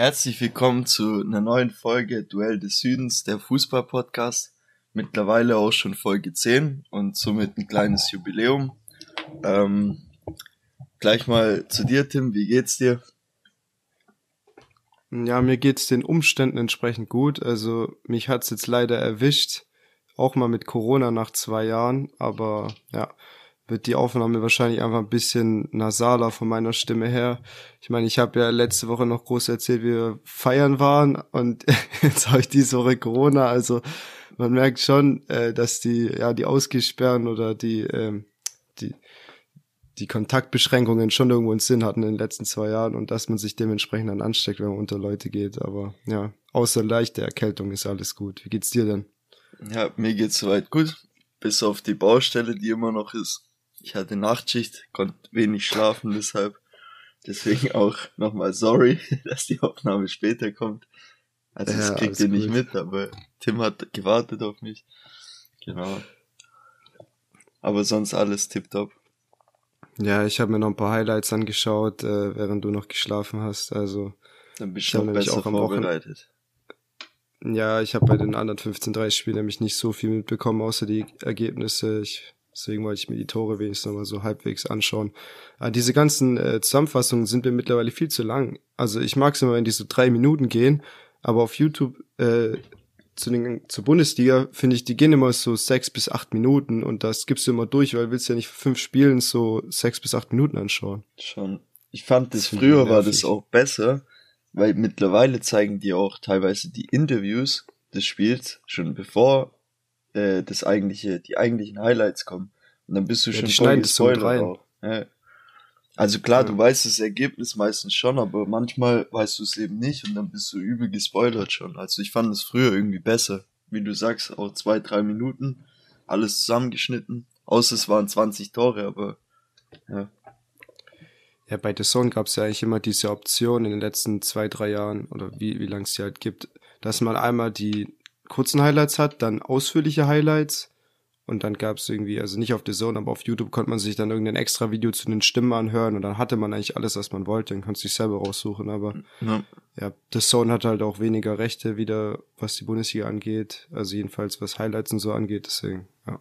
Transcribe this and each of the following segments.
Herzlich willkommen zu einer neuen Folge Duell des Südens, der Fußball-Podcast. Mittlerweile auch schon Folge 10 und somit ein kleines Jubiläum. Ähm, gleich mal zu dir, Tim, wie geht's dir? Ja, mir geht's den Umständen entsprechend gut. Also mich hat's jetzt leider erwischt, auch mal mit Corona nach zwei Jahren, aber ja, wird die Aufnahme wahrscheinlich einfach ein bisschen nasaler von meiner Stimme her. Ich meine, ich habe ja letzte Woche noch groß erzählt, wie wir feiern waren und jetzt habe ich diese Woche Corona. Also man merkt schon, äh, dass die ja die Ausgesperren oder die ähm, die die Kontaktbeschränkungen schon irgendwo einen Sinn hatten in den letzten zwei Jahren und dass man sich dementsprechend dann ansteckt, wenn man unter Leute geht. Aber ja, außer leichte Erkältung ist alles gut. Wie geht's dir denn? Ja, mir geht's soweit gut. Bis auf die Baustelle, die immer noch ist. Ich hatte Nachtschicht, konnte wenig schlafen, deshalb. Deswegen auch nochmal sorry, dass die Aufnahme später kommt. Also das ja, kriegt ihr nicht gut. mit, aber Tim hat gewartet auf mich. Genau. Aber sonst alles tipptopp. Ja, ich habe mir noch ein paar Highlights angeschaut, äh, während du noch geschlafen hast. Also dann bist du noch besser auch vorbereitet. Wochen... Ja, ich habe bei den anderen 15-30 Spielen nämlich nicht so viel mitbekommen, außer die Ergebnisse. Ich Deswegen wollte ich mir die Tore wenigstens nochmal so halbwegs anschauen. Aber ah, diese ganzen äh, Zusammenfassungen sind mir mittlerweile viel zu lang. Also ich mag es immer, wenn die so drei Minuten gehen, aber auf YouTube äh, zu den, zur Bundesliga finde ich, die gehen immer so sechs bis acht Minuten und das gibst du immer durch, weil du willst ja nicht fünf Spielen so sechs bis acht Minuten anschauen. Schon. Ich fand das, das früher war das auch besser, weil mittlerweile zeigen die auch teilweise die Interviews des Spiels schon bevor äh, das eigentliche, die eigentlichen Highlights kommen. Und dann bist du ja, schon voll gespoilert auch. Ja. Also klar, ja. du weißt das Ergebnis meistens schon, aber manchmal weißt du es eben nicht und dann bist du übel gespoilert schon. Also ich fand es früher irgendwie besser. Wie du sagst, auch zwei, drei Minuten, alles zusammengeschnitten. Außer es waren 20 Tore, aber ja. Ja, bei The Zone gab es ja eigentlich immer diese Option in den letzten zwei, drei Jahren oder wie, wie lang es die halt gibt, dass man einmal die kurzen Highlights hat, dann ausführliche Highlights und dann gab es irgendwie, also nicht auf The Zone, aber auf YouTube konnte man sich dann irgendein extra Video zu den Stimmen anhören und dann hatte man eigentlich alles, was man wollte, dann kannst du dich selber raussuchen, aber ja. ja, The Zone hat halt auch weniger Rechte wieder, was die Bundesliga angeht, also jedenfalls was Highlights und so angeht, deswegen, ja.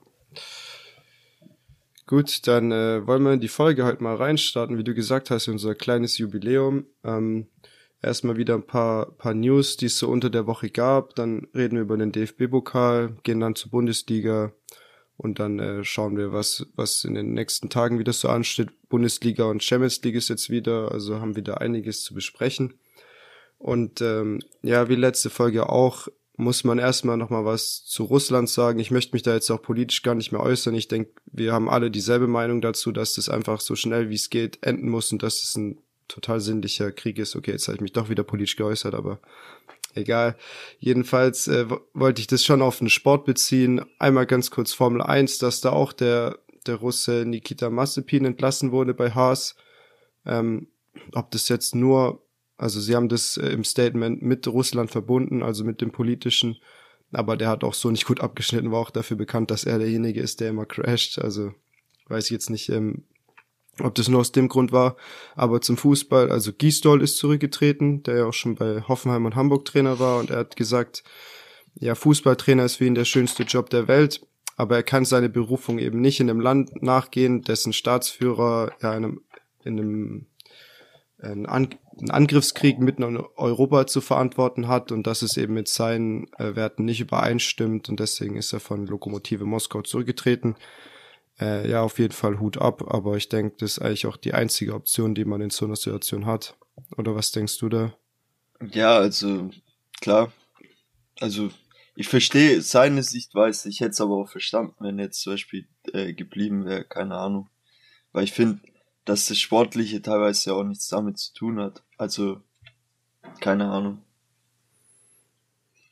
Gut, dann äh, wollen wir in die Folge halt mal reinstarten, wie du gesagt hast, unser kleines Jubiläum. Ähm, erstmal wieder ein paar, paar News, die es so unter der Woche gab. Dann reden wir über den DFB-Pokal, gehen dann zur Bundesliga und dann äh, schauen wir, was, was in den nächsten Tagen wieder so ansteht. Bundesliga und Champions League ist jetzt wieder, also haben wieder einiges zu besprechen. Und ähm, ja, wie letzte Folge auch, muss man erstmal nochmal was zu Russland sagen. Ich möchte mich da jetzt auch politisch gar nicht mehr äußern. Ich denke, wir haben alle dieselbe Meinung dazu, dass das einfach so schnell wie es geht enden muss und dass es ein total sinnlicher Krieg ist. Okay, jetzt habe ich mich doch wieder politisch geäußert, aber egal. Jedenfalls äh, wollte ich das schon auf den Sport beziehen. Einmal ganz kurz Formel 1, dass da auch der, der Russe Nikita Mazepin entlassen wurde bei Haas. Ähm, ob das jetzt nur, also sie haben das äh, im Statement mit Russland verbunden, also mit dem politischen, aber der hat auch so nicht gut abgeschnitten, war auch dafür bekannt, dass er derjenige ist, der immer crasht. Also weiß ich jetzt nicht, ähm, ob das nur aus dem Grund war, aber zum Fußball, also Giesdoll ist zurückgetreten, der ja auch schon bei Hoffenheim und Hamburg Trainer war und er hat gesagt, ja, Fußballtrainer ist für ihn der schönste Job der Welt, aber er kann seine Berufung eben nicht in einem Land nachgehen, dessen Staatsführer ja in einem, in einem einen, An einen Angriffskrieg mitten in Europa zu verantworten hat und dass es eben mit seinen äh, Werten nicht übereinstimmt und deswegen ist er von Lokomotive Moskau zurückgetreten. Äh, ja, auf jeden Fall Hut ab, aber ich denke, das ist eigentlich auch die einzige Option, die man in so einer Situation hat. Oder was denkst du da? Ja, also klar. Also ich verstehe seine Sichtweise, ich hätte es aber auch verstanden, wenn jetzt zum Beispiel äh, geblieben wäre, keine Ahnung. Weil ich finde, dass das Sportliche teilweise ja auch nichts damit zu tun hat. Also, keine Ahnung.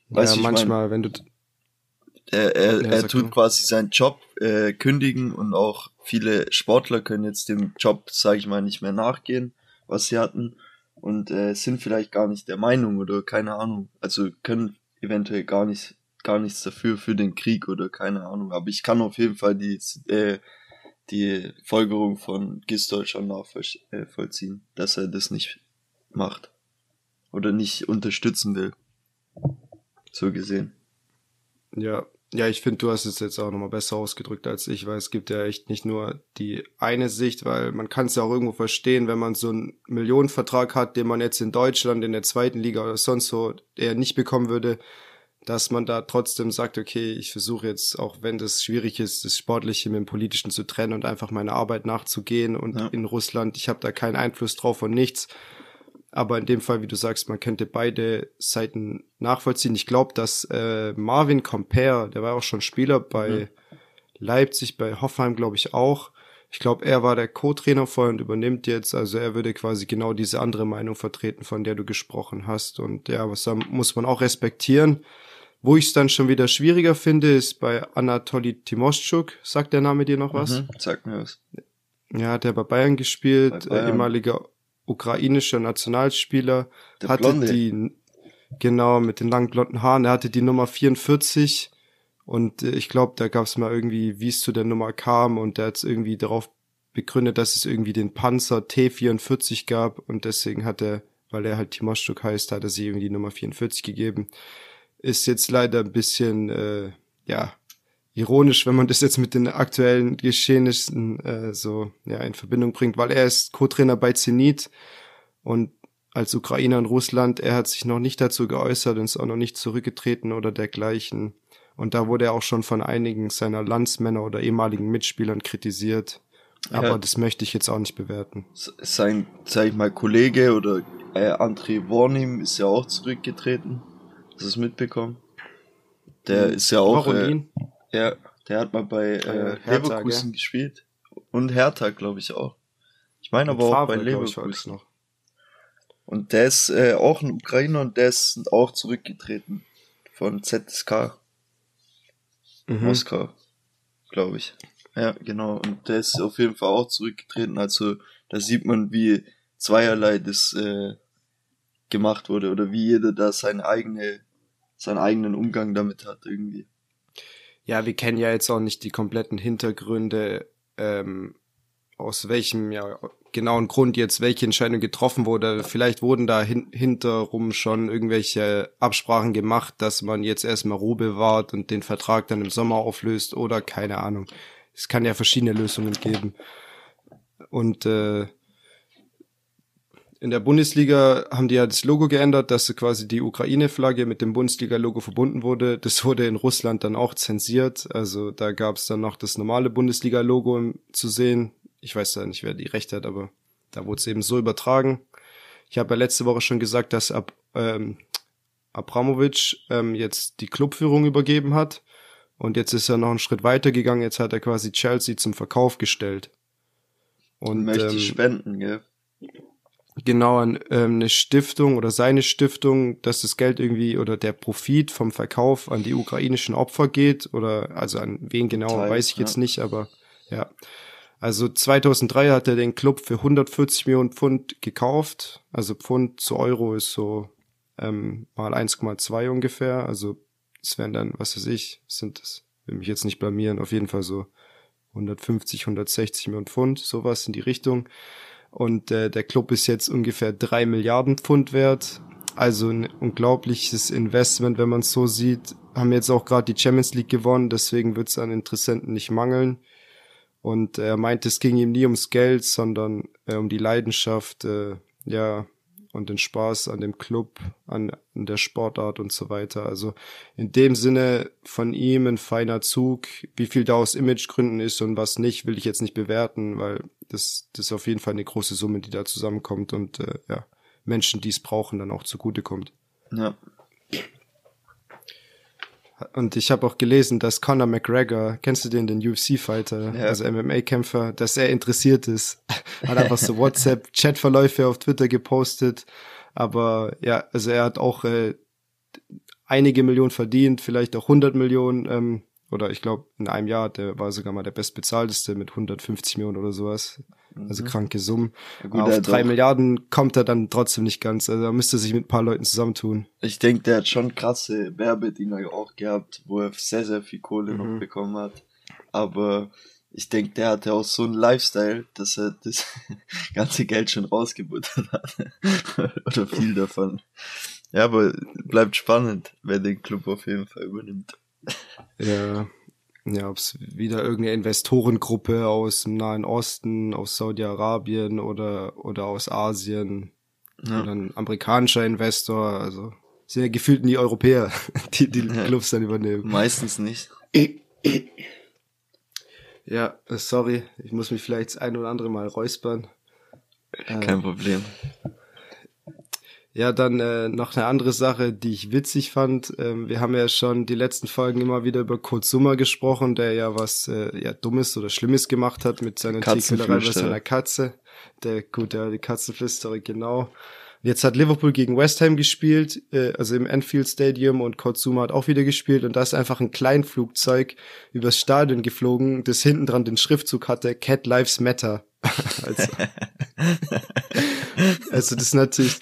Weißt ja, manchmal, mein? wenn du er, er, ja, er tut quasi seinen Job äh, kündigen und auch viele Sportler können jetzt dem Job, sage ich mal, nicht mehr nachgehen, was sie hatten und äh, sind vielleicht gar nicht der Meinung oder keine Ahnung. Also können eventuell gar nicht gar nichts dafür für den Krieg oder keine Ahnung. Aber ich kann auf jeden Fall die äh, die Folgerung von Gistol schon nachvollziehen, äh, dass er das nicht macht. oder nicht unterstützen will. So gesehen. Ja, ja, ich finde, du hast es jetzt auch nochmal besser ausgedrückt als ich, weil es gibt ja echt nicht nur die eine Sicht, weil man kann es ja auch irgendwo verstehen, wenn man so einen Millionenvertrag hat, den man jetzt in Deutschland in der zweiten Liga oder sonst so eher nicht bekommen würde, dass man da trotzdem sagt, okay, ich versuche jetzt, auch wenn das schwierig ist, das Sportliche mit dem Politischen zu trennen und einfach meine Arbeit nachzugehen und ja. in Russland, ich habe da keinen Einfluss drauf und nichts. Aber in dem Fall, wie du sagst, man könnte beide Seiten nachvollziehen. Ich glaube, dass äh, Marvin Compare, der war auch schon Spieler bei mhm. Leipzig, bei Hoffenheim, glaube ich auch. Ich glaube, er war der Co-Trainer vorher und übernimmt jetzt. Also er würde quasi genau diese andere Meinung vertreten, von der du gesprochen hast. Und ja, was da muss man auch respektieren. Wo ich es dann schon wieder schwieriger finde, ist bei Anatoly Timoschuk. Sagt der Name dir noch was? Mhm, sag mir was. Ja, hat er bei Bayern gespielt, bei Bayern. Äh, ehemaliger ukrainischer Nationalspieler, Der hatte Blonde. die, genau, mit den langen blonden Haaren, er hatte die Nummer 44 und äh, ich glaube, da gab es mal irgendwie, wie es zu der Nummer kam und der hat es irgendwie darauf begründet, dass es irgendwie den Panzer T44 gab und deswegen hat er, weil er halt Timoschuk heißt, hat er sie irgendwie die Nummer 44 gegeben. Ist jetzt leider ein bisschen, äh, ja, ironisch, wenn man das jetzt mit den aktuellen Geschehnissen äh, so ja in Verbindung bringt, weil er ist Co-Trainer bei Zenit und als Ukrainer in Russland, er hat sich noch nicht dazu geäußert und ist auch noch nicht zurückgetreten oder dergleichen. Und da wurde er auch schon von einigen seiner Landsmänner oder ehemaligen Mitspielern kritisiert. Aber ja. das möchte ich jetzt auch nicht bewerten. Sein, sag ich mal, Kollege oder äh, André Warnim ist ja auch zurückgetreten. Hast du es mitbekommen? Der hm. ist ja auch. Äh, ja, der hat mal bei äh, Hertha, Leverkusen gell? gespielt. Und Hertha, glaube ich auch. Ich meine aber auch Favre, bei Leverkusen. noch. Und der ist äh, auch ein Ukrainer und der ist auch zurückgetreten von ZSK. Mhm. Moskau, glaube ich. Ja, genau. Und der ist auf jeden Fall auch zurückgetreten. Also da sieht man, wie zweierlei das äh, gemacht wurde oder wie jeder da seine eigene, seinen eigenen Umgang damit hat irgendwie ja, wir kennen ja jetzt auch nicht die kompletten Hintergründe, ähm, aus welchem ja genauen Grund jetzt welche Entscheidung getroffen wurde. Vielleicht wurden da hin hinterrum schon irgendwelche Absprachen gemacht, dass man jetzt erstmal Ruhe bewahrt und den Vertrag dann im Sommer auflöst oder keine Ahnung. Es kann ja verschiedene Lösungen geben. Und äh, in der Bundesliga haben die ja das Logo geändert, dass quasi die Ukraine-Flagge mit dem Bundesliga-Logo verbunden wurde. Das wurde in Russland dann auch zensiert. Also da gab es dann noch das normale Bundesliga-Logo zu sehen. Ich weiß da nicht, wer die Rechte hat, aber da wurde es eben so übertragen. Ich habe ja letzte Woche schon gesagt, dass Ab, ähm, Abramovic ähm, jetzt die Clubführung übergeben hat. Und jetzt ist er noch einen Schritt weiter gegangen. Jetzt hat er quasi Chelsea zum Verkauf gestellt. Und möchte ähm, spenden, gell? Genau an ähm, eine Stiftung oder seine Stiftung, dass das Geld irgendwie oder der Profit vom Verkauf an die ukrainischen Opfer geht oder also an wen genau, Teil, weiß ich ja. jetzt nicht, aber ja. Also 2003 hat er den Club für 140 Millionen Pfund gekauft. Also Pfund zu Euro ist so ähm, mal 1,2 ungefähr. Also es wären dann, was weiß ich, sind das, will mich jetzt nicht blamieren, auf jeden Fall so 150, 160 Millionen Pfund, sowas in die Richtung. Und äh, der Club ist jetzt ungefähr drei Milliarden Pfund wert. Also ein unglaubliches Investment, wenn man es so sieht. Haben jetzt auch gerade die Champions League gewonnen, deswegen wird es an Interessenten nicht mangeln. Und er meinte, es ging ihm nie ums Geld, sondern äh, um die Leidenschaft, äh, ja, und den Spaß an dem Club, an, an der Sportart und so weiter. Also in dem Sinne von ihm ein feiner Zug. Wie viel da aus Imagegründen ist und was nicht, will ich jetzt nicht bewerten, weil das, das ist auf jeden Fall eine große Summe, die da zusammenkommt und äh, ja, Menschen, die es brauchen, dann auch zugutekommt. Ja. Und ich habe auch gelesen, dass Conor McGregor, kennst du den, den UFC-Fighter, ja. also MMA-Kämpfer, dass er interessiert ist. Hat einfach so WhatsApp-Chatverläufe auf Twitter gepostet. Aber ja, also er hat auch äh, einige Millionen verdient, vielleicht auch 100 Millionen. Ähm, oder ich glaube, in einem Jahr, der war sogar mal der bestbezahlteste mit 150 Millionen oder sowas. Also mhm. kranke Summen. Ja, gut, auf drei Miljarden kommt er dann trotzdem nicht ganz. Also er müsste sich mit ein paar Leuten zusammentun. Ich denke, der hat schon krasse Werbedinger auch gehabt, wo er sehr, sehr viel Kohle mhm. noch bekommen hat. Aber ich denke, der hatte auch so einen Lifestyle, dass er das ganze Geld schon rausgebuttert hat. Oder viel davon. Ja, aber bleibt spannend, wer den Club auf jeden Fall übernimmt. Ja, ja, ob es wieder irgendeine Investorengruppe aus dem Nahen Osten, aus Saudi-Arabien oder, oder aus Asien ja. oder ein amerikanischer Investor, also sind ja gefühlt nie Europäer, die die Clubs dann übernehmen. Meistens nicht. Ja, sorry, ich muss mich vielleicht das ein oder andere Mal räuspern. Kein äh, Problem. Ja, dann äh, noch eine andere Sache, die ich witzig fand. Ähm, wir haben ja schon die letzten Folgen immer wieder über Kurt Summer gesprochen, der ja was äh, ja Dummes oder Schlimmes gemacht hat mit seiner Tierquälerei bei seiner Katze. Der gut, ja, die Katzenflüsterer, genau. Jetzt hat Liverpool gegen West Ham gespielt, äh, also im Anfield Stadium und Kurt Zuma hat auch wieder gespielt und da ist einfach ein Kleinflugzeug übers Stadion geflogen, das hinten dran den Schriftzug hatte, Cat Lives Matter. also, also das ist natürlich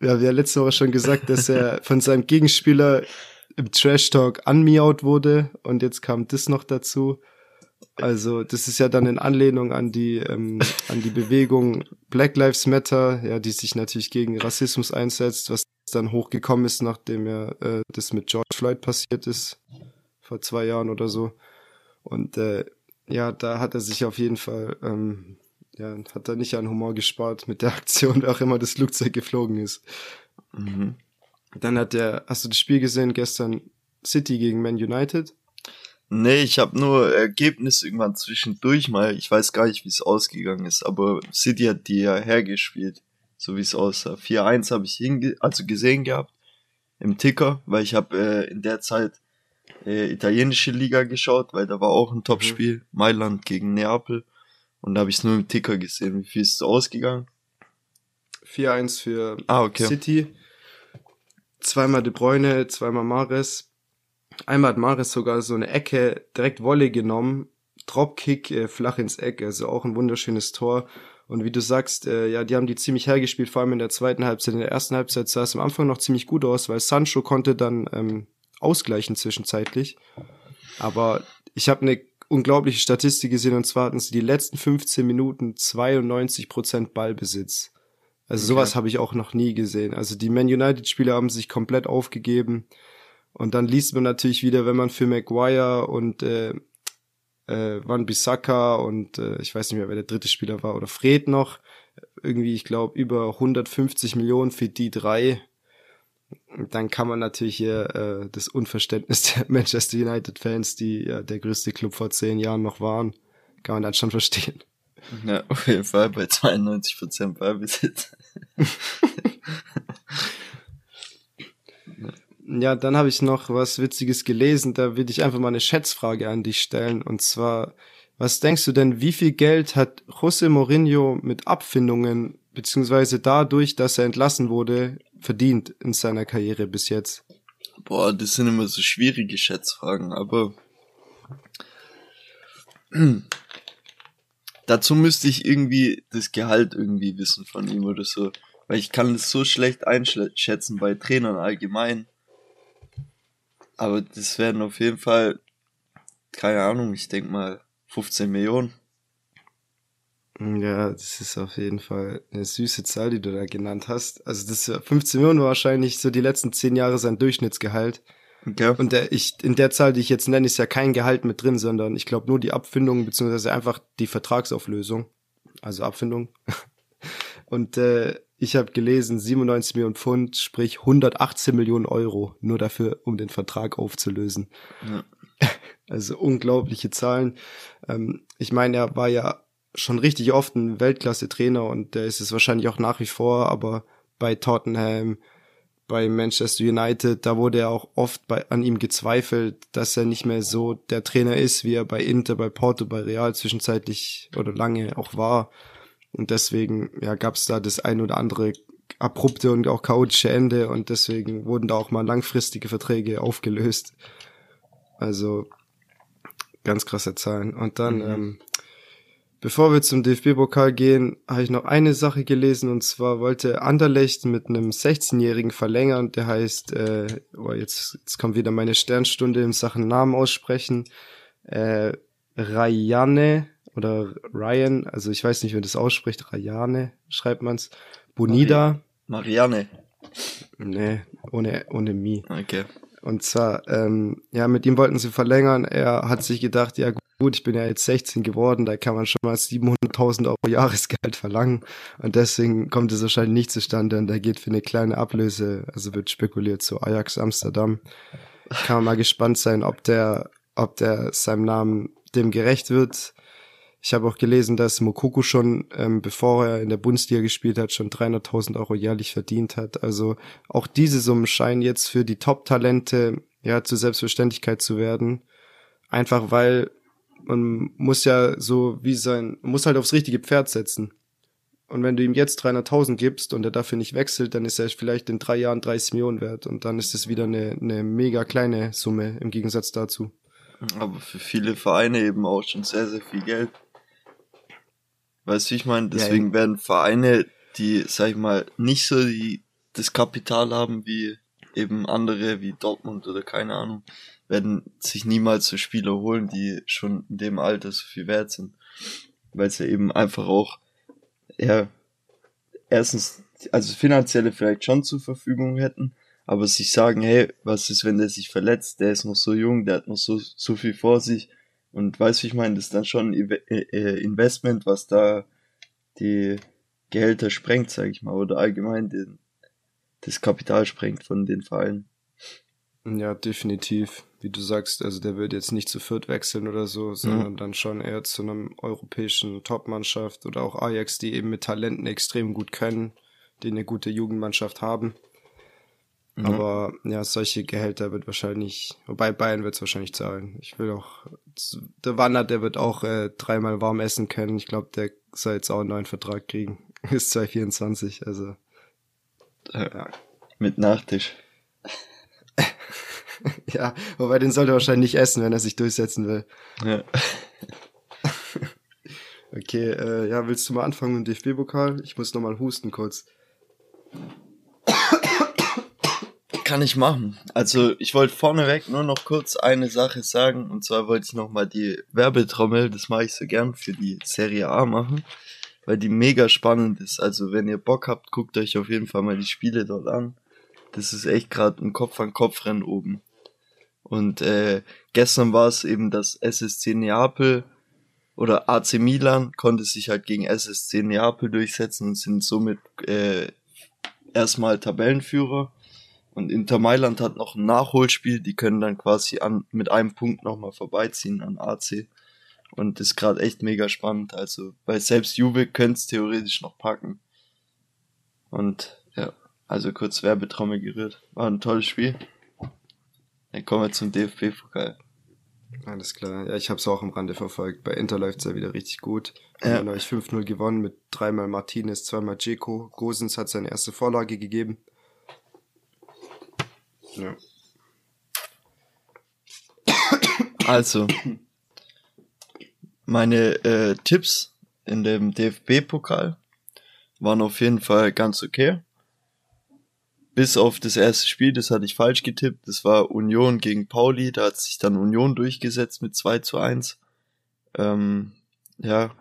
wir haben letzte Woche schon gesagt, dass er von seinem Gegenspieler im Trash Talk anmiaut wurde und jetzt kam das noch dazu. Also das ist ja dann in Anlehnung an die ähm, an die Bewegung Black Lives Matter, ja, die sich natürlich gegen Rassismus einsetzt, was dann hochgekommen ist, nachdem ja äh, das mit George Floyd passiert ist vor zwei Jahren oder so. Und äh, ja, da hat er sich auf jeden Fall ähm, ja, hat er nicht an Humor gespart mit der Aktion, wer auch immer das Flugzeug geflogen ist. Mhm. Dann hat der, hast du das Spiel gesehen gestern City gegen Man United? Nee, ich habe nur Ergebnis irgendwann zwischendurch mal. Ich weiß gar nicht, wie es ausgegangen ist, aber City hat die ja hergespielt, so wie es aussah. 4-1 habe ich hinge also gesehen gehabt im Ticker, weil ich habe äh, in der Zeit äh, italienische Liga geschaut, weil da war auch ein Topspiel, mhm. Mailand gegen Neapel. Und da habe ich es nur im Ticker gesehen. Wie viel ist es ausgegangen? 4-1 für ah, okay. City. Zweimal De Bruyne, zweimal Mares. Einmal hat Mares sogar so eine Ecke direkt Wolle genommen. Dropkick äh, flach ins Eck, also auch ein wunderschönes Tor. Und wie du sagst, äh, ja, die haben die ziemlich hergespielt, vor allem in der zweiten Halbzeit. In der ersten Halbzeit sah es am Anfang noch ziemlich gut aus, weil Sancho konnte dann ähm, ausgleichen zwischenzeitlich. Aber ich habe eine unglaubliche Statistik gesehen und zwar hatten sie die letzten 15 Minuten 92% Ballbesitz. Also okay. sowas habe ich auch noch nie gesehen. Also die Man United Spieler haben sich komplett aufgegeben und dann liest man natürlich wieder, wenn man für Maguire und äh, äh, Van Bissaka und äh, ich weiß nicht mehr, wer der dritte Spieler war oder Fred noch irgendwie, ich glaube über 150 Millionen für die drei dann kann man natürlich hier äh, das Unverständnis der Manchester United-Fans, die ja der größte Club vor zehn Jahren noch waren, kann man dann schon verstehen. Ja, auf jeden Fall bei 92% Ballbesitz. ja, dann habe ich noch was Witziges gelesen. Da würde ich einfach mal eine Schätzfrage an dich stellen. Und zwar, was denkst du denn, wie viel Geld hat José Mourinho mit Abfindungen, beziehungsweise dadurch, dass er entlassen wurde, verdient in seiner Karriere bis jetzt? Boah, das sind immer so schwierige Schätzfragen, aber dazu müsste ich irgendwie das Gehalt irgendwie wissen von ihm oder so. Weil ich kann das so schlecht einschätzen bei Trainern allgemein. Aber das werden auf jeden Fall, keine Ahnung, ich denke mal 15 Millionen. Ja, das ist auf jeden Fall eine süße Zahl, die du da genannt hast. Also das 15 Millionen war wahrscheinlich so die letzten zehn Jahre sein Durchschnittsgehalt. Okay. Und der, ich, in der Zahl, die ich jetzt nenne, ist ja kein Gehalt mit drin, sondern ich glaube nur die Abfindung beziehungsweise einfach die Vertragsauflösung. Also Abfindung. Und äh, ich habe gelesen, 97 Millionen Pfund, sprich 118 Millionen Euro, nur dafür, um den Vertrag aufzulösen. Ja. Also unglaubliche Zahlen. Ähm, ich meine, er war ja schon richtig oft ein Weltklasse-Trainer und der ist es wahrscheinlich auch nach wie vor, aber bei Tottenham, bei Manchester United, da wurde er auch oft bei, an ihm gezweifelt, dass er nicht mehr so der Trainer ist, wie er bei Inter, bei Porto, bei Real zwischenzeitlich oder lange auch war. Und deswegen ja, gab es da das ein oder andere abrupte und auch chaotische Ende und deswegen wurden da auch mal langfristige Verträge aufgelöst. Also ganz krasse Zahlen. Und dann mhm. ähm, Bevor wir zum DFB-Pokal gehen, habe ich noch eine Sache gelesen und zwar wollte Anderlecht mit einem 16-Jährigen verlängern, der heißt, äh, oh, jetzt, jetzt kommt wieder meine Sternstunde in Sachen Namen aussprechen, äh, Rayane oder Ryan, also ich weiß nicht, wie man das ausspricht, Rayane schreibt man's. Bonida. Marianne. Nee, ohne, ohne Mi. Okay. Und zwar, ähm, ja, mit ihm wollten sie verlängern. Er hat sich gedacht, ja gut, ich bin ja jetzt 16 geworden, da kann man schon mal 700.000 Euro Jahresgeld verlangen. Und deswegen kommt es wahrscheinlich nicht zustande und er geht für eine kleine Ablöse, also wird spekuliert zu Ajax Amsterdam. Kann man mal gespannt sein, ob der, ob der seinem Namen dem gerecht wird. Ich habe auch gelesen, dass Mokoko schon, ähm, bevor er in der Bundesliga gespielt hat, schon 300.000 Euro jährlich verdient hat. Also auch diese Summen scheinen jetzt für die Top-Talente ja zur Selbstverständlichkeit zu werden. Einfach weil man muss ja so wie sein, muss halt aufs richtige Pferd setzen. Und wenn du ihm jetzt 300.000 gibst und er dafür nicht wechselt, dann ist er vielleicht in drei Jahren 30 Millionen wert und dann ist es wieder eine, eine mega kleine Summe im Gegensatz dazu. Aber für viele Vereine eben auch schon sehr, sehr viel Geld. Weißt du, ich meine? Deswegen ja, werden Vereine, die, sag ich mal, nicht so die, das Kapital haben wie eben andere, wie Dortmund oder keine Ahnung, werden sich niemals so Spieler holen, die schon in dem Alter so viel wert sind. Weil sie eben einfach auch, ja, erstens, also finanzielle vielleicht schon zur Verfügung hätten, aber sich sagen, hey, was ist, wenn der sich verletzt, der ist noch so jung, der hat noch so, so viel vor sich, und weißt du, ich meine, das ist dann schon ein äh, äh, Investment, was da die Gehälter sprengt, sag ich mal, oder allgemein den, das Kapital sprengt von den Vereinen. Ja, definitiv. Wie du sagst, also der wird jetzt nicht zu Fürth wechseln oder so, sondern mhm. dann schon eher zu einem europäischen Topmannschaft oder auch Ajax, die eben mit Talenten extrem gut können, die eine gute Jugendmannschaft haben. Mhm. Aber ja, solche Gehälter wird wahrscheinlich, wobei Bayern wird es wahrscheinlich zahlen. Ich will auch, der Wandert, der wird auch äh, dreimal warm essen können. Ich glaube, der soll jetzt auch einen neuen Vertrag kriegen. Bis 2024, also. Äh, ja. Mit Nachtisch. ja, wobei den sollte er wahrscheinlich nicht essen, wenn er sich durchsetzen will. Ja. okay, äh, ja, willst du mal anfangen mit dem DFB-Pokal? Ich muss nochmal husten kurz. Kann ich machen. Also ich wollte vorneweg nur noch kurz eine Sache sagen. Und zwar wollte ich nochmal die Werbetrommel, das mache ich so gern, für die Serie A machen. Weil die mega spannend ist. Also wenn ihr Bock habt, guckt euch auf jeden Fall mal die Spiele dort an. Das ist echt gerade ein Kopf-an-Kopf-Rennen oben. Und äh, gestern war es eben das SSC Neapel oder AC Milan konnte sich halt gegen SSC Neapel durchsetzen und sind somit äh, erstmal Tabellenführer. Und Inter Mailand hat noch ein Nachholspiel, die können dann quasi an, mit einem Punkt nochmal vorbeiziehen an AC. Und das ist gerade echt mega spannend. Also, weil selbst Juve könnte es theoretisch noch packen. Und ja, also kurz Werbetrommel gerührt. War ein tolles Spiel. Dann kommen wir zum DFB-Pokal. Alles klar. Ja, ich habe es auch am Rande verfolgt. Bei Inter läuft's ja wieder richtig gut. Ja. Haben euch 5-0 gewonnen mit dreimal Martinez, zweimal Dzeko. Gosens hat seine erste Vorlage gegeben. Ja. Also, meine äh, Tipps in dem DFB-Pokal waren auf jeden Fall ganz okay. Bis auf das erste Spiel, das hatte ich falsch getippt. Das war Union gegen Pauli. Da hat sich dann Union durchgesetzt mit 2 zu 1. Ähm, ja,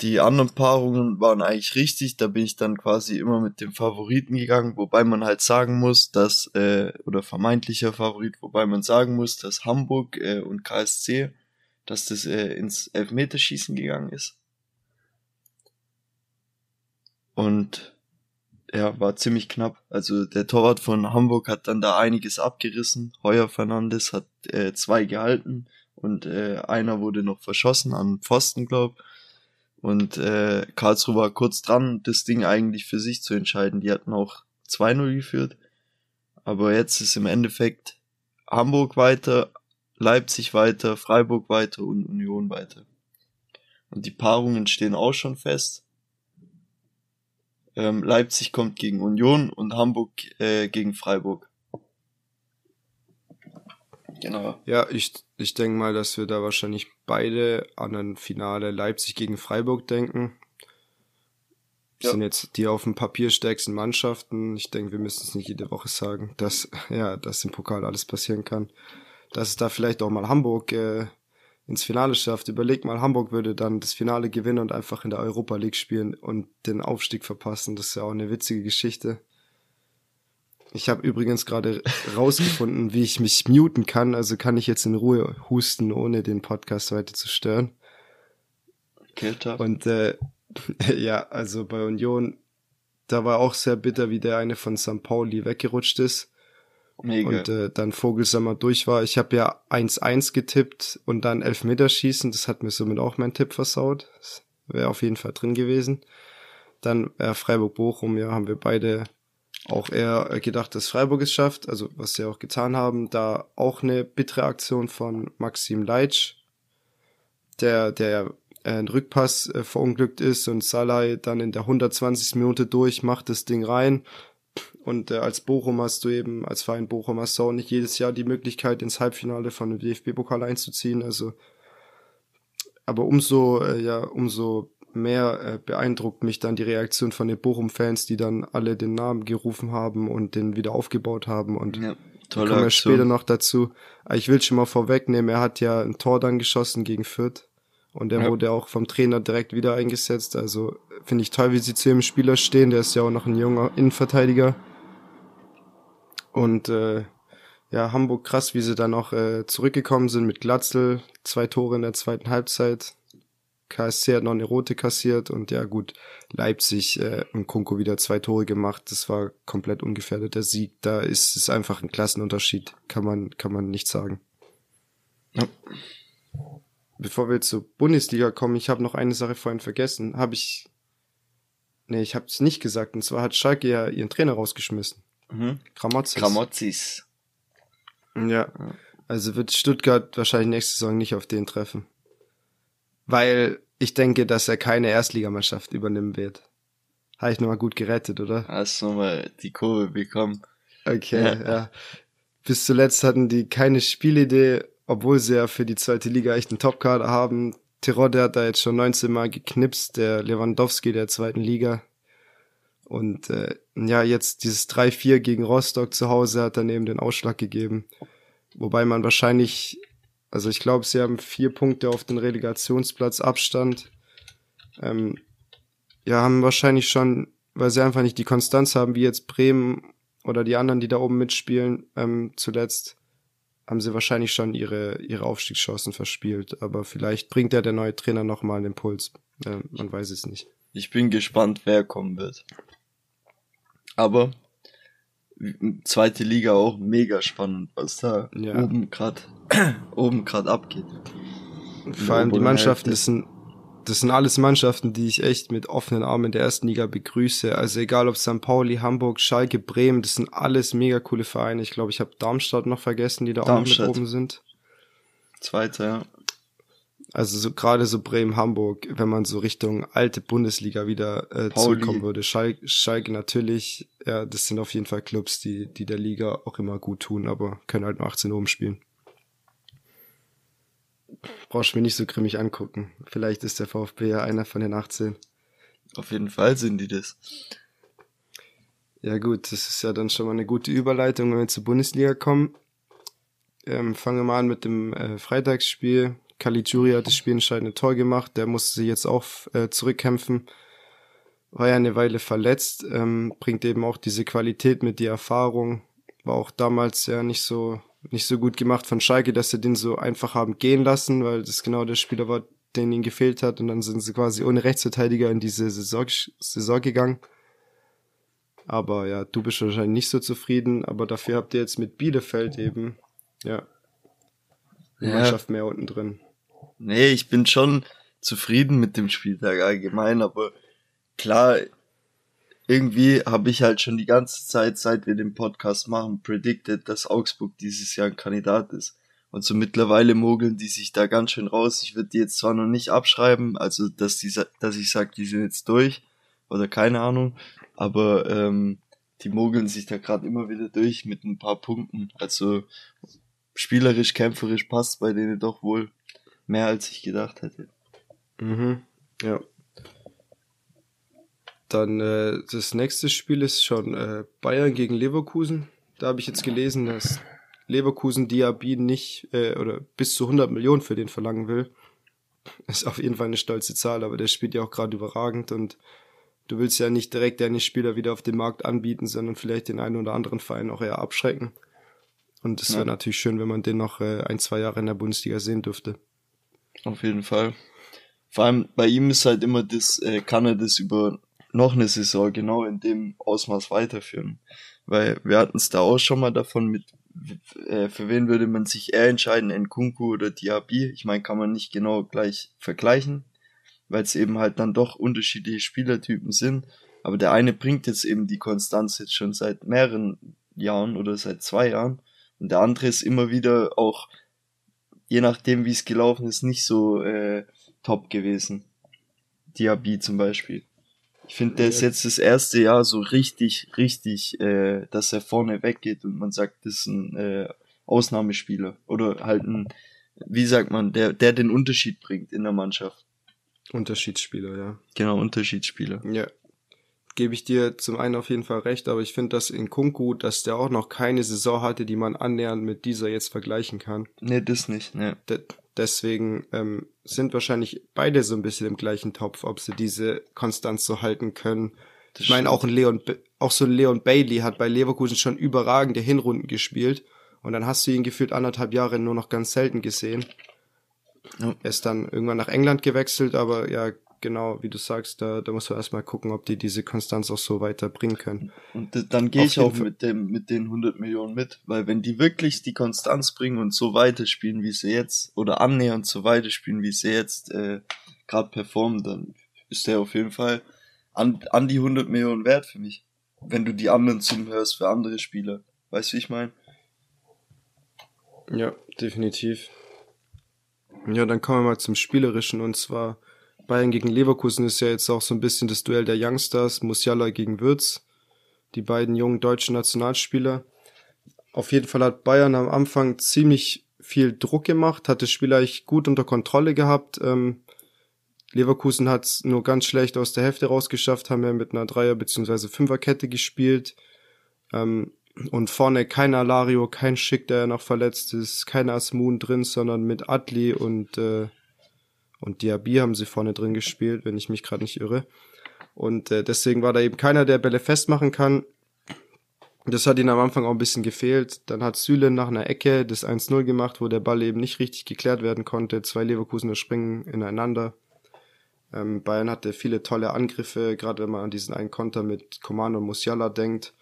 die anderen Paarungen waren eigentlich richtig, da bin ich dann quasi immer mit dem Favoriten gegangen, wobei man halt sagen muss, dass, äh, oder vermeintlicher Favorit, wobei man sagen muss, dass Hamburg äh, und KSC, dass das äh, ins Elfmeterschießen gegangen ist. Und ja, war ziemlich knapp. Also der Torwart von Hamburg hat dann da einiges abgerissen. Heuer Fernandes hat äh, zwei gehalten und äh, einer wurde noch verschossen an Pfosten, glaub. Und äh, Karlsruhe war kurz dran, das Ding eigentlich für sich zu entscheiden. Die hatten auch 2-0 geführt. Aber jetzt ist im Endeffekt Hamburg weiter, Leipzig weiter, Freiburg weiter und Union weiter. Und die Paarungen stehen auch schon fest. Ähm, Leipzig kommt gegen Union und Hamburg äh, gegen Freiburg. Genau. Ja, ich, ich denke mal, dass wir da wahrscheinlich beide an ein Finale Leipzig gegen Freiburg denken. Ja. sind jetzt die auf dem Papier stärksten Mannschaften. Ich denke, wir müssen es nicht jede Woche sagen, dass, ja, dass im Pokal alles passieren kann. Dass es da vielleicht auch mal Hamburg äh, ins Finale schafft. Überleg mal, Hamburg würde dann das Finale gewinnen und einfach in der Europa League spielen und den Aufstieg verpassen. Das ist ja auch eine witzige Geschichte. Ich habe übrigens gerade rausgefunden, wie ich mich muten kann. Also kann ich jetzt in Ruhe husten, ohne den Podcast weiter zu stören. Kilter. Und äh, ja, also bei Union, da war auch sehr bitter, wie der eine von St. Pauli weggerutscht ist. Mega. Und äh, dann Vogelsammer durch war. Ich habe ja 1-1 getippt und dann Elfmeterschießen. Das hat mir somit auch mein Tipp versaut. Wäre auf jeden Fall drin gewesen. Dann äh, Freiburg-Bochum, ja, haben wir beide auch eher gedacht, dass Freiburg es schafft, also was sie auch getan haben, da auch eine bittere Aktion von Maxim Leitsch, der, der äh, ein Rückpass äh, verunglückt ist und Salah dann in der 120. Minute durch, macht das Ding rein. Und äh, als Bochum hast du eben, als Verein Bochum hast du auch nicht jedes Jahr die Möglichkeit, ins Halbfinale von dem DFB-Pokal einzuziehen. Also, aber umso, äh, ja, umso mehr äh, beeindruckt mich dann die Reaktion von den Bochum-Fans, die dann alle den Namen gerufen haben und den wieder aufgebaut haben und ja, tolle kommen wir später noch dazu. Ich will schon mal vorwegnehmen, er hat ja ein Tor dann geschossen gegen Fürth und er ja. wurde auch vom Trainer direkt wieder eingesetzt. Also finde ich toll, wie sie zu dem Spieler stehen. Der ist ja auch noch ein junger Innenverteidiger. Und äh, ja, Hamburg krass, wie sie dann auch äh, zurückgekommen sind mit Glatzel, zwei Tore in der zweiten Halbzeit. KSC hat noch eine rote kassiert und ja gut, Leipzig äh, und Kunko wieder zwei Tore gemacht. Das war komplett ungefährdet der Sieg. Da ist es einfach ein Klassenunterschied, kann man kann man nicht sagen. Ja. Bevor wir zur Bundesliga kommen, ich habe noch eine Sache vorhin vergessen. Habe ich Nee, ich habe es nicht gesagt. Und zwar hat Schalke ja ihren Trainer rausgeschmissen. Mhm. Gramozis. Gramozis. Ja. Also wird Stuttgart wahrscheinlich nächste Saison nicht auf den treffen weil ich denke, dass er keine Erstligamannschaft übernehmen wird. Habe ich nochmal gut gerettet, oder? Hast du mal die Kurve bekommen. Okay, ja. ja. Bis zuletzt hatten die keine Spielidee, obwohl sie ja für die zweite Liga echt einen Topkader haben. Tirode hat da jetzt schon 19 Mal geknipst, der Lewandowski der zweiten Liga. Und äh, ja, jetzt dieses 3-4 gegen Rostock zu Hause hat dann eben den Ausschlag gegeben. Wobei man wahrscheinlich also ich glaube, sie haben vier Punkte auf den Relegationsplatz Abstand. Ähm, ja, haben wahrscheinlich schon, weil sie einfach nicht die Konstanz haben, wie jetzt Bremen oder die anderen, die da oben mitspielen, ähm, zuletzt, haben sie wahrscheinlich schon ihre, ihre Aufstiegschancen verspielt. Aber vielleicht bringt ja der neue Trainer nochmal einen Impuls. Äh, man weiß es nicht. Ich bin gespannt, wer kommen wird. Aber zweite Liga auch mega spannend, was da ja. oben gerade oben gerade abgeht. Vor allem die Mannschaften, das sind, das sind alles Mannschaften, die ich echt mit offenen Armen in der ersten Liga begrüße. Also egal ob St. Pauli, Hamburg, Schalke, Bremen, das sind alles mega coole Vereine. Ich glaube, ich habe Darmstadt noch vergessen, die da Darmstadt. auch mit oben sind. Zweiter, ja. Also so gerade so Bremen, Hamburg, wenn man so Richtung alte Bundesliga wieder äh, zurückkommen würde. Schalke, Schalke natürlich, ja, das sind auf jeden Fall Clubs, die, die der Liga auch immer gut tun, aber können halt nur 18 oben spielen brauchst du mir nicht so grimmig angucken. Vielleicht ist der VfB ja einer von den 18. Auf jeden Fall sind die das. Ja gut, das ist ja dann schon mal eine gute Überleitung, wenn wir zur Bundesliga kommen. Ähm, fangen wir mal an mit dem äh, Freitagsspiel. Caligiuri hat das Spiel entscheidende Tor gemacht. Der musste sich jetzt auch äh, zurückkämpfen. War ja eine Weile verletzt, ähm, bringt eben auch diese Qualität mit, die Erfahrung. War auch damals ja nicht so nicht so gut gemacht von Schalke, dass sie den so einfach haben gehen lassen, weil das genau der Spieler war, den ihnen gefehlt hat. Und dann sind sie quasi ohne Rechtsverteidiger in diese Saison, Saison gegangen. Aber ja, du bist wahrscheinlich nicht so zufrieden, aber dafür habt ihr jetzt mit Bielefeld eben, ja. Mannschaft mehr unten drin. Nee, ich bin schon zufrieden mit dem Spieltag allgemein, aber klar, irgendwie habe ich halt schon die ganze Zeit, seit wir den Podcast machen, predicted, dass Augsburg dieses Jahr ein Kandidat ist. Und so mittlerweile mogeln die sich da ganz schön raus. Ich würde die jetzt zwar noch nicht abschreiben, also dass die, dass ich sage, die sind jetzt durch oder keine Ahnung, aber ähm, die mogeln sich da gerade immer wieder durch mit ein paar Punkten. Also spielerisch, kämpferisch passt bei denen doch wohl mehr als ich gedacht hätte. Mhm. Ja, dann äh, das nächste Spiel ist schon äh, Bayern gegen Leverkusen. Da habe ich jetzt gelesen, dass Leverkusen Diaby nicht äh, oder bis zu 100 Millionen für den verlangen will, ist auf jeden Fall eine stolze Zahl, aber der spielt ja auch gerade überragend und du willst ja nicht direkt deine Spieler wieder auf dem Markt anbieten, sondern vielleicht den einen oder anderen Verein auch eher abschrecken. Und es ja. wäre natürlich schön, wenn man den noch äh, ein, zwei Jahre in der Bundesliga sehen dürfte. Auf jeden Fall. Vor allem bei ihm ist halt immer das, äh, kann er das über noch eine Saison genau in dem Ausmaß weiterführen. Weil wir hatten es da auch schon mal davon mit, äh, für wen würde man sich eher entscheiden, Nkunku oder Diaby. Ich meine, kann man nicht genau gleich vergleichen, weil es eben halt dann doch unterschiedliche Spielertypen sind. Aber der eine bringt jetzt eben die Konstanz jetzt schon seit mehreren Jahren oder seit zwei Jahren. Und der andere ist immer wieder auch, je nachdem wie es gelaufen ist, nicht so äh, top gewesen. Diaby zum Beispiel. Ich finde, der ist jetzt das erste Jahr so richtig, richtig, äh, dass er vorne weggeht und man sagt, das ist ein äh, Ausnahmespieler. Oder halt ein, wie sagt man, der, der den Unterschied bringt in der Mannschaft. Unterschiedsspieler, ja. Genau, Unterschiedsspieler. Ja. Gebe ich dir zum einen auf jeden Fall recht, aber ich finde, dass in Kunku, dass der auch noch keine Saison hatte, die man annähernd mit dieser jetzt vergleichen kann. Nee, das nicht, ne. De deswegen ähm, sind wahrscheinlich beide so ein bisschen im gleichen Topf, ob sie diese Konstanz so halten können. Das ich meine, auch ein Leon, auch so ein Leon Bailey hat bei Leverkusen schon überragende Hinrunden gespielt. Und dann hast du ihn gefühlt anderthalb Jahre nur noch ganz selten gesehen. Ja. Er ist dann irgendwann nach England gewechselt, aber ja, genau, wie du sagst, da, da muss man erstmal gucken, ob die diese Konstanz auch so weiterbringen können. Und dann gehe ich auch mit dem, mit den 100 Millionen mit, weil wenn die wirklich die Konstanz bringen und so weiterspielen, wie sie jetzt, oder annähernd so weiterspielen, wie sie jetzt äh, gerade performen, dann ist der auf jeden Fall an, an die 100 Millionen wert für mich. Wenn du die anderen zuhörst für andere Spieler. Weißt du, wie ich meine? Ja, definitiv. Ja, dann kommen wir mal zum Spielerischen und zwar Bayern gegen Leverkusen ist ja jetzt auch so ein bisschen das Duell der Youngsters, Musiala gegen Würz, die beiden jungen deutschen Nationalspieler. Auf jeden Fall hat Bayern am Anfang ziemlich viel Druck gemacht, hat das Spiel eigentlich gut unter Kontrolle gehabt. Ähm, Leverkusen hat es nur ganz schlecht aus der Hälfte rausgeschafft, haben ja mit einer Dreier- bzw. Fünferkette gespielt. Ähm, und vorne kein Alario, kein Schick, der noch verletzt ist, kein Asmun drin, sondern mit Adli und äh, und Diaby haben sie vorne drin gespielt, wenn ich mich gerade nicht irre. Und äh, deswegen war da eben keiner, der Bälle festmachen kann. Das hat ihnen am Anfang auch ein bisschen gefehlt. Dann hat Süle nach einer Ecke das 1-0 gemacht, wo der Ball eben nicht richtig geklärt werden konnte. Zwei Leverkusener springen ineinander. Ähm, Bayern hatte viele tolle Angriffe, gerade wenn man an diesen einen Konter mit Coman und Musiala denkt.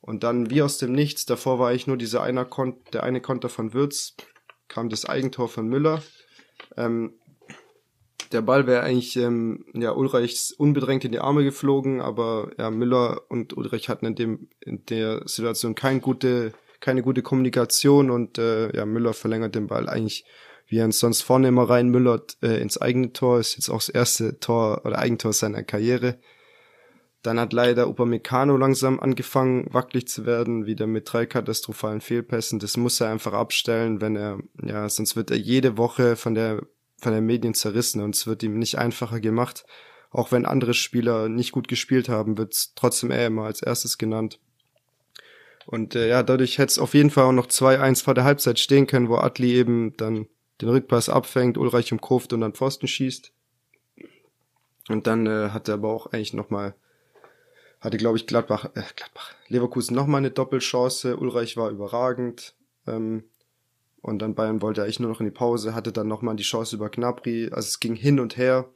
Und dann wie aus dem Nichts, davor war eigentlich nur dieser eine Kon der eine Konter von Würz, kam das Eigentor von Müller. Ähm, der Ball wäre eigentlich ähm, ja Ulreichs unbedrängt in die Arme geflogen, aber ja Müller und Ulreich hatten in dem in der Situation keine gute keine gute Kommunikation und äh, ja Müller verlängert den Ball eigentlich wie er sonst vorne immer rein müllert äh, ins eigene Tor ist jetzt auch das erste Tor oder Eigentor seiner Karriere. Dann hat leider Upamecano langsam angefangen, wackelig zu werden, wieder mit drei katastrophalen Fehlpässen. Das muss er einfach abstellen, wenn er, ja, sonst wird er jede Woche von der von den Medien zerrissen und es wird ihm nicht einfacher gemacht. Auch wenn andere Spieler nicht gut gespielt haben, wird trotzdem er immer als erstes genannt. Und äh, ja, dadurch hätte es auf jeden Fall auch noch 2-1 vor der Halbzeit stehen können, wo Atli eben dann den Rückpass abfängt, Ulreich umkurft und dann Pfosten schießt. Und dann äh, hat er aber auch eigentlich nochmal, hatte glaube ich Gladbach, äh, Gladbach, Leverkusen nochmal eine Doppelchance, Ulreich war überragend. Ähm, und dann Bayern wollte eigentlich nur noch in die Pause, hatte dann nochmal die Chance über Gnabry. Also es ging hin und her.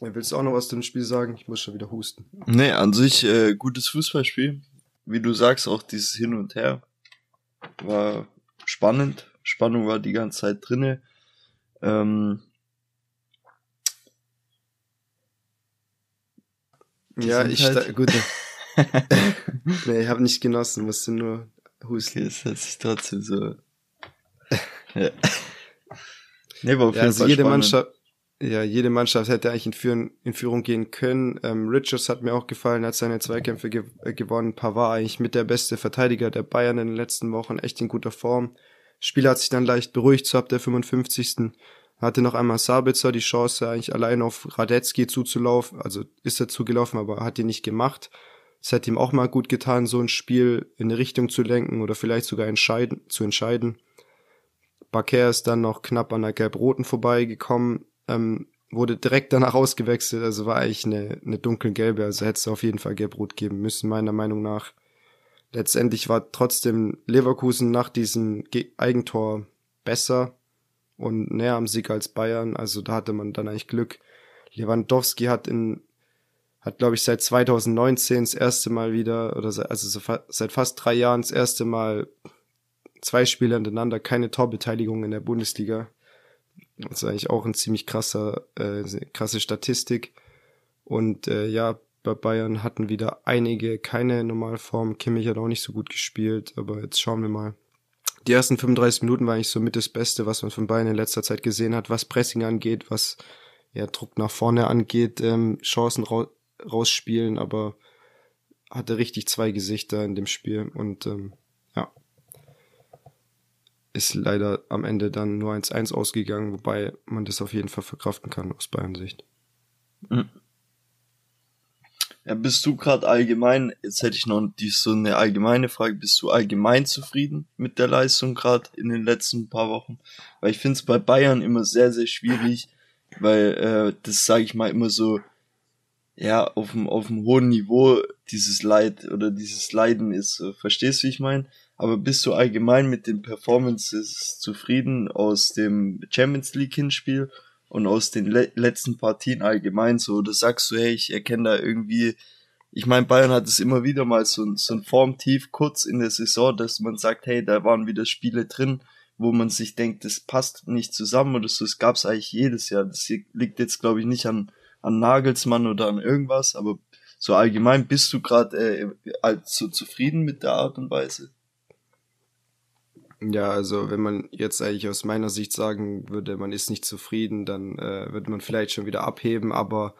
Willst du auch noch was zu dem Spiel sagen? Ich muss schon wieder husten. Nee, an sich äh, gutes Fußballspiel. Wie du sagst, auch dieses Hin und Her war spannend. Spannung war die ganze Zeit drinne. Ähm, ja, ich halt gut. nee, ich habe nicht genossen, musste nur husten. Okay, es hat sich trotzdem so ja. Nee, auf ja, also jede spannend. Mannschaft, ja, jede Mannschaft hätte eigentlich in, Führung, in Führung gehen können. Ähm, Richards hat mir auch gefallen, hat seine Zweikämpfe ge äh, gewonnen. Pavard eigentlich mit der beste Verteidiger der Bayern in den letzten Wochen, echt in guter Form. Spiel hat sich dann leicht beruhigt, so ab der 55. Hatte noch einmal Sabitzer die Chance, eigentlich allein auf Radetzky zuzulaufen. Also ist er zugelaufen, aber hat ihn nicht gemacht. Es hätte ihm auch mal gut getan, so ein Spiel in eine Richtung zu lenken oder vielleicht sogar entscheiden, zu entscheiden. Baker ist dann noch knapp an der Gelb-Roten vorbeigekommen, ähm, wurde direkt danach ausgewechselt, also war eigentlich eine, eine dunkelgelbe, also hätte es auf jeden Fall Gelb-Rot geben müssen, meiner Meinung nach. Letztendlich war trotzdem Leverkusen nach diesem Eigentor besser und näher am Sieg als Bayern, also da hatte man dann eigentlich Glück. Lewandowski hat in hat glaube ich seit 2019 das erste Mal wieder oder also so fa seit fast drei Jahren das erste Mal zwei Spiele hintereinander keine Torbeteiligung in der Bundesliga. Das ist eigentlich auch ein ziemlich krasser, äh, krasse Statistik. Und äh, ja, bei Bayern hatten wieder einige keine Normalform. Kimmich hat auch nicht so gut gespielt, aber jetzt schauen wir mal. Die ersten 35 Minuten war eigentlich so mit das Beste, was man von Bayern in letzter Zeit gesehen hat, was Pressing angeht, was ja, Druck nach vorne angeht, ähm, Chancen ra rausspielen, aber hatte richtig zwei Gesichter in dem Spiel und ähm, ist leider am Ende dann nur 1-1 ausgegangen, wobei man das auf jeden Fall verkraften kann aus Bayern Sicht. Mhm. Ja, bist du gerade allgemein, jetzt hätte ich noch die, so eine allgemeine Frage, bist du allgemein zufrieden mit der Leistung gerade in den letzten paar Wochen? Weil ich finde es bei Bayern immer sehr, sehr schwierig, weil äh, das sage ich mal immer so, ja, auf dem, auf dem hohen Niveau dieses Leid oder dieses Leiden ist. Verstehst du, wie ich meine? Aber bist du allgemein mit den Performances zufrieden aus dem Champions League Hinspiel und aus den le letzten Partien allgemein so? Oder sagst du, hey, ich erkenne da irgendwie, ich meine, Bayern hat es immer wieder mal so, so ein Formtief kurz in der Saison, dass man sagt, hey, da waren wieder Spiele drin, wo man sich denkt, das passt nicht zusammen oder so. Das gab es eigentlich jedes Jahr. Das liegt jetzt, glaube ich, nicht an, an Nagelsmann oder an irgendwas, aber so allgemein bist du gerade äh, so zufrieden mit der Art und Weise? Ja, also wenn man jetzt eigentlich aus meiner Sicht sagen würde, man ist nicht zufrieden, dann äh, würde man vielleicht schon wieder abheben, aber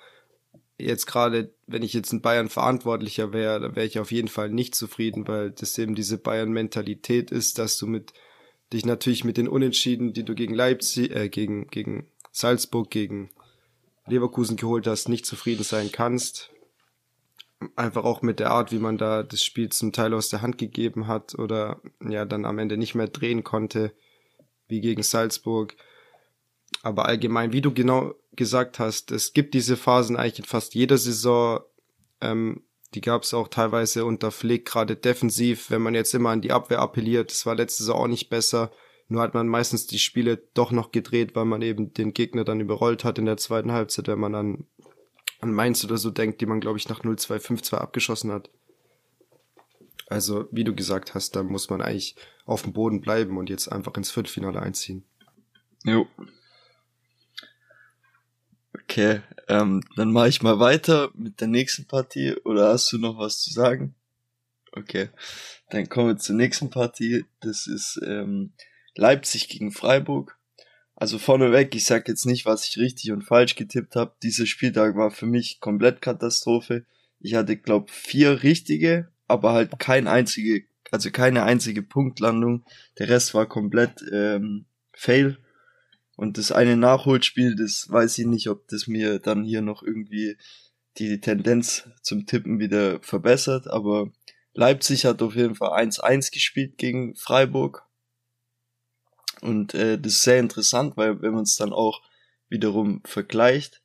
jetzt gerade, wenn ich jetzt ein Bayern Verantwortlicher wäre, dann wäre ich auf jeden Fall nicht zufrieden, weil das eben diese Bayern-Mentalität ist, dass du mit dich natürlich mit den Unentschieden, die du gegen Leipzig, äh, gegen, gegen Salzburg, gegen Leverkusen geholt hast, nicht zufrieden sein kannst einfach auch mit der Art, wie man da das Spiel zum Teil aus der Hand gegeben hat oder ja dann am Ende nicht mehr drehen konnte, wie gegen Salzburg. Aber allgemein, wie du genau gesagt hast, es gibt diese Phasen eigentlich in fast jeder Saison. Ähm, die gab es auch teilweise unter Flick, gerade defensiv, wenn man jetzt immer an die Abwehr appelliert. Das war letzte Saison auch nicht besser. Nur hat man meistens die Spiele doch noch gedreht, weil man eben den Gegner dann überrollt hat in der zweiten Halbzeit, wenn man dann an Mainz oder so denkt, die man, glaube ich, nach 0-2-5-2 abgeschossen hat. Also, wie du gesagt hast, da muss man eigentlich auf dem Boden bleiben und jetzt einfach ins Viertelfinale einziehen. Jo. Okay, ähm, dann mache ich mal weiter mit der nächsten Partie. Oder hast du noch was zu sagen? Okay, dann kommen wir zur nächsten Partie. Das ist ähm, Leipzig gegen Freiburg. Also vorneweg, ich sag jetzt nicht, was ich richtig und falsch getippt habe. Dieser Spieltag war für mich komplett Katastrophe. Ich hatte, glaub, vier richtige, aber halt kein einzige, also keine einzige Punktlandung. Der Rest war komplett ähm, Fail. Und das eine Nachholspiel, das weiß ich nicht, ob das mir dann hier noch irgendwie die Tendenz zum Tippen wieder verbessert. Aber Leipzig hat auf jeden Fall 1-1 gespielt gegen Freiburg. Und äh, das ist sehr interessant, weil wenn man es dann auch wiederum vergleicht,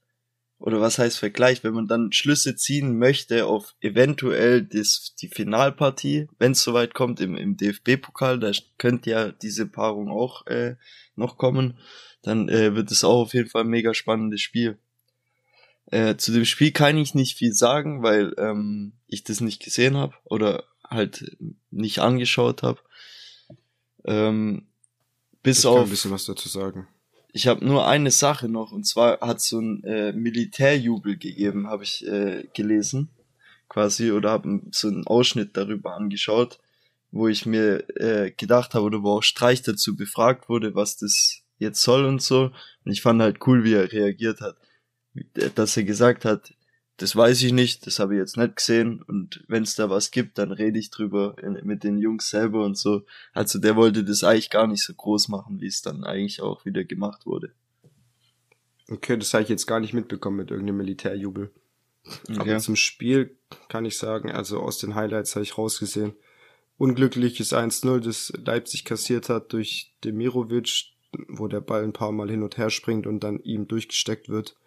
oder was heißt Vergleich, wenn man dann Schlüsse ziehen möchte auf eventuell das, die Finalpartie, wenn es soweit kommt im, im DFB-Pokal, da könnte ja diese Paarung auch äh, noch kommen, dann äh, wird es auch auf jeden Fall ein mega spannendes Spiel. Äh, zu dem Spiel kann ich nicht viel sagen, weil ähm, ich das nicht gesehen habe oder halt nicht angeschaut habe. Ähm, bis ich auf. Kann ein bisschen was dazu sagen. Ich habe nur eine Sache noch und zwar hat so ein äh, Militärjubel gegeben, habe ich äh, gelesen, quasi oder habe so einen Ausschnitt darüber angeschaut, wo ich mir äh, gedacht habe oder wo auch Streich dazu befragt wurde, was das jetzt soll und so. Und ich fand halt cool, wie er reagiert hat, dass er gesagt hat, das weiß ich nicht, das habe ich jetzt nicht gesehen und wenn es da was gibt, dann rede ich drüber mit den Jungs selber und so. Also der wollte das eigentlich gar nicht so groß machen, wie es dann eigentlich auch wieder gemacht wurde. Okay, das habe ich jetzt gar nicht mitbekommen mit irgendeinem Militärjubel. Okay. Aber zum Spiel kann ich sagen, also aus den Highlights habe ich rausgesehen. Unglückliches 1-0, das Leipzig kassiert hat durch Demirovic, wo der Ball ein paar Mal hin und her springt und dann ihm durchgesteckt wird.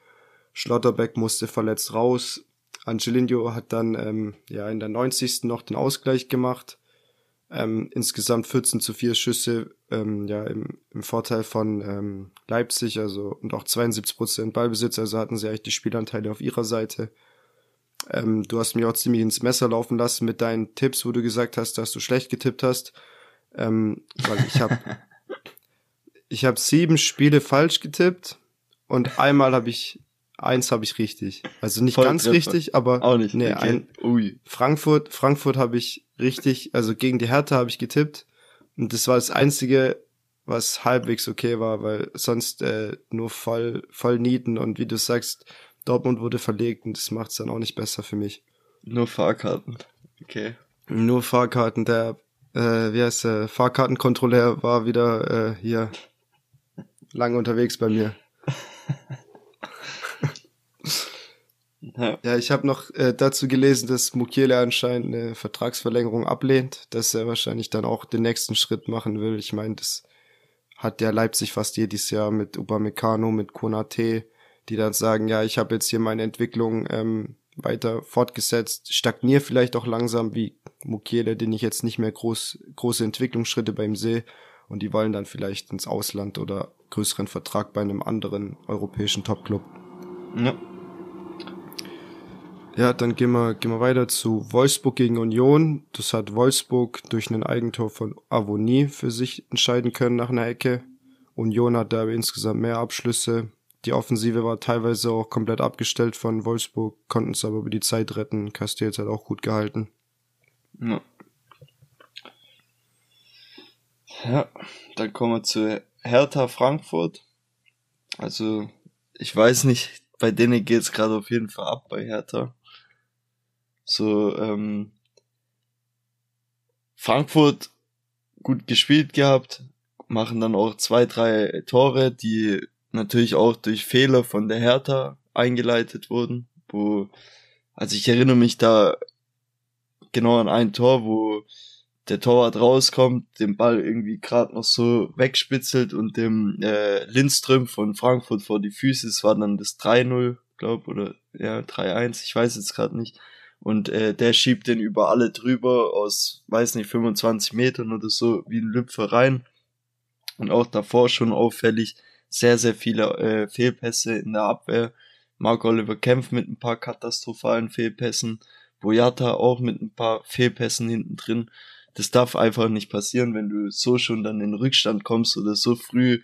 Schlotterbeck musste verletzt raus. Angelino hat dann ähm, ja in der 90. noch den Ausgleich gemacht. Ähm, insgesamt 14 zu 4 Schüsse ähm, ja im, im Vorteil von ähm, Leipzig, also und auch 72 Prozent Ballbesitz, also hatten sie eigentlich die Spielanteile auf ihrer Seite. Ähm, du hast mich auch ziemlich ins Messer laufen lassen mit deinen Tipps, wo du gesagt hast, dass du schlecht getippt hast, ähm, weil ich habe ich habe sieben Spiele falsch getippt und einmal habe ich eins habe ich richtig. Also nicht Voll ganz Treffer. richtig, aber auch nicht. Nee, okay. ein Ui. Frankfurt, Frankfurt habe ich richtig, also gegen die Hertha habe ich getippt und das war das einzige, was halbwegs okay war, weil sonst äh, nur voll voll Nieten und wie du sagst, Dortmund wurde verlegt und das macht's dann auch nicht besser für mich. Nur Fahrkarten. Okay. Nur Fahrkarten, der äh, wie heißt der Fahrkartenkontrolleur war wieder äh, hier lange unterwegs bei mir. Ja. ja, ich habe noch äh, dazu gelesen, dass Mukiele anscheinend eine Vertragsverlängerung ablehnt, dass er wahrscheinlich dann auch den nächsten Schritt machen will. Ich meine, das hat ja Leipzig fast jedes Jahr mit Upamecano, mit Konate, die dann sagen, ja, ich habe jetzt hier meine Entwicklung ähm, weiter fortgesetzt, stagniere vielleicht auch langsam wie Mukiele, den ich jetzt nicht mehr groß, große Entwicklungsschritte beim sehe und die wollen dann vielleicht ins Ausland oder größeren Vertrag bei einem anderen europäischen Topclub. Ja. Ja, dann gehen wir, gehen wir weiter zu Wolfsburg gegen Union. Das hat Wolfsburg durch einen Eigentor von Avonie für sich entscheiden können nach einer Ecke. Union hat da insgesamt mehr Abschlüsse. Die Offensive war teilweise auch komplett abgestellt von Wolfsburg, konnten es aber über die Zeit retten. Castells hat auch gut gehalten. Ja. Ja, dann kommen wir zu Hertha Frankfurt. Also, ich weiß nicht, bei denen geht's gerade auf jeden Fall ab bei Hertha. So, ähm, Frankfurt gut gespielt gehabt, machen dann auch zwei, drei Tore, die natürlich auch durch Fehler von der Hertha eingeleitet wurden, wo, also ich erinnere mich da genau an ein Tor, wo der Torwart rauskommt, den Ball irgendwie gerade noch so wegspitzelt und dem äh, Lindström von Frankfurt vor die Füße, es war dann das 3-0, glaub, oder ja, 3-1, ich weiß jetzt gerade nicht. Und äh, der schiebt den über alle drüber aus, weiß nicht, 25 Metern oder so, wie ein Lüpfer rein. Und auch davor schon auffällig sehr, sehr viele äh, Fehlpässe in der Abwehr. Mark Oliver kämpft mit ein paar katastrophalen Fehlpässen. Boyata auch mit ein paar Fehlpässen hinten drin das darf einfach nicht passieren, wenn du so schon dann in Rückstand kommst oder so früh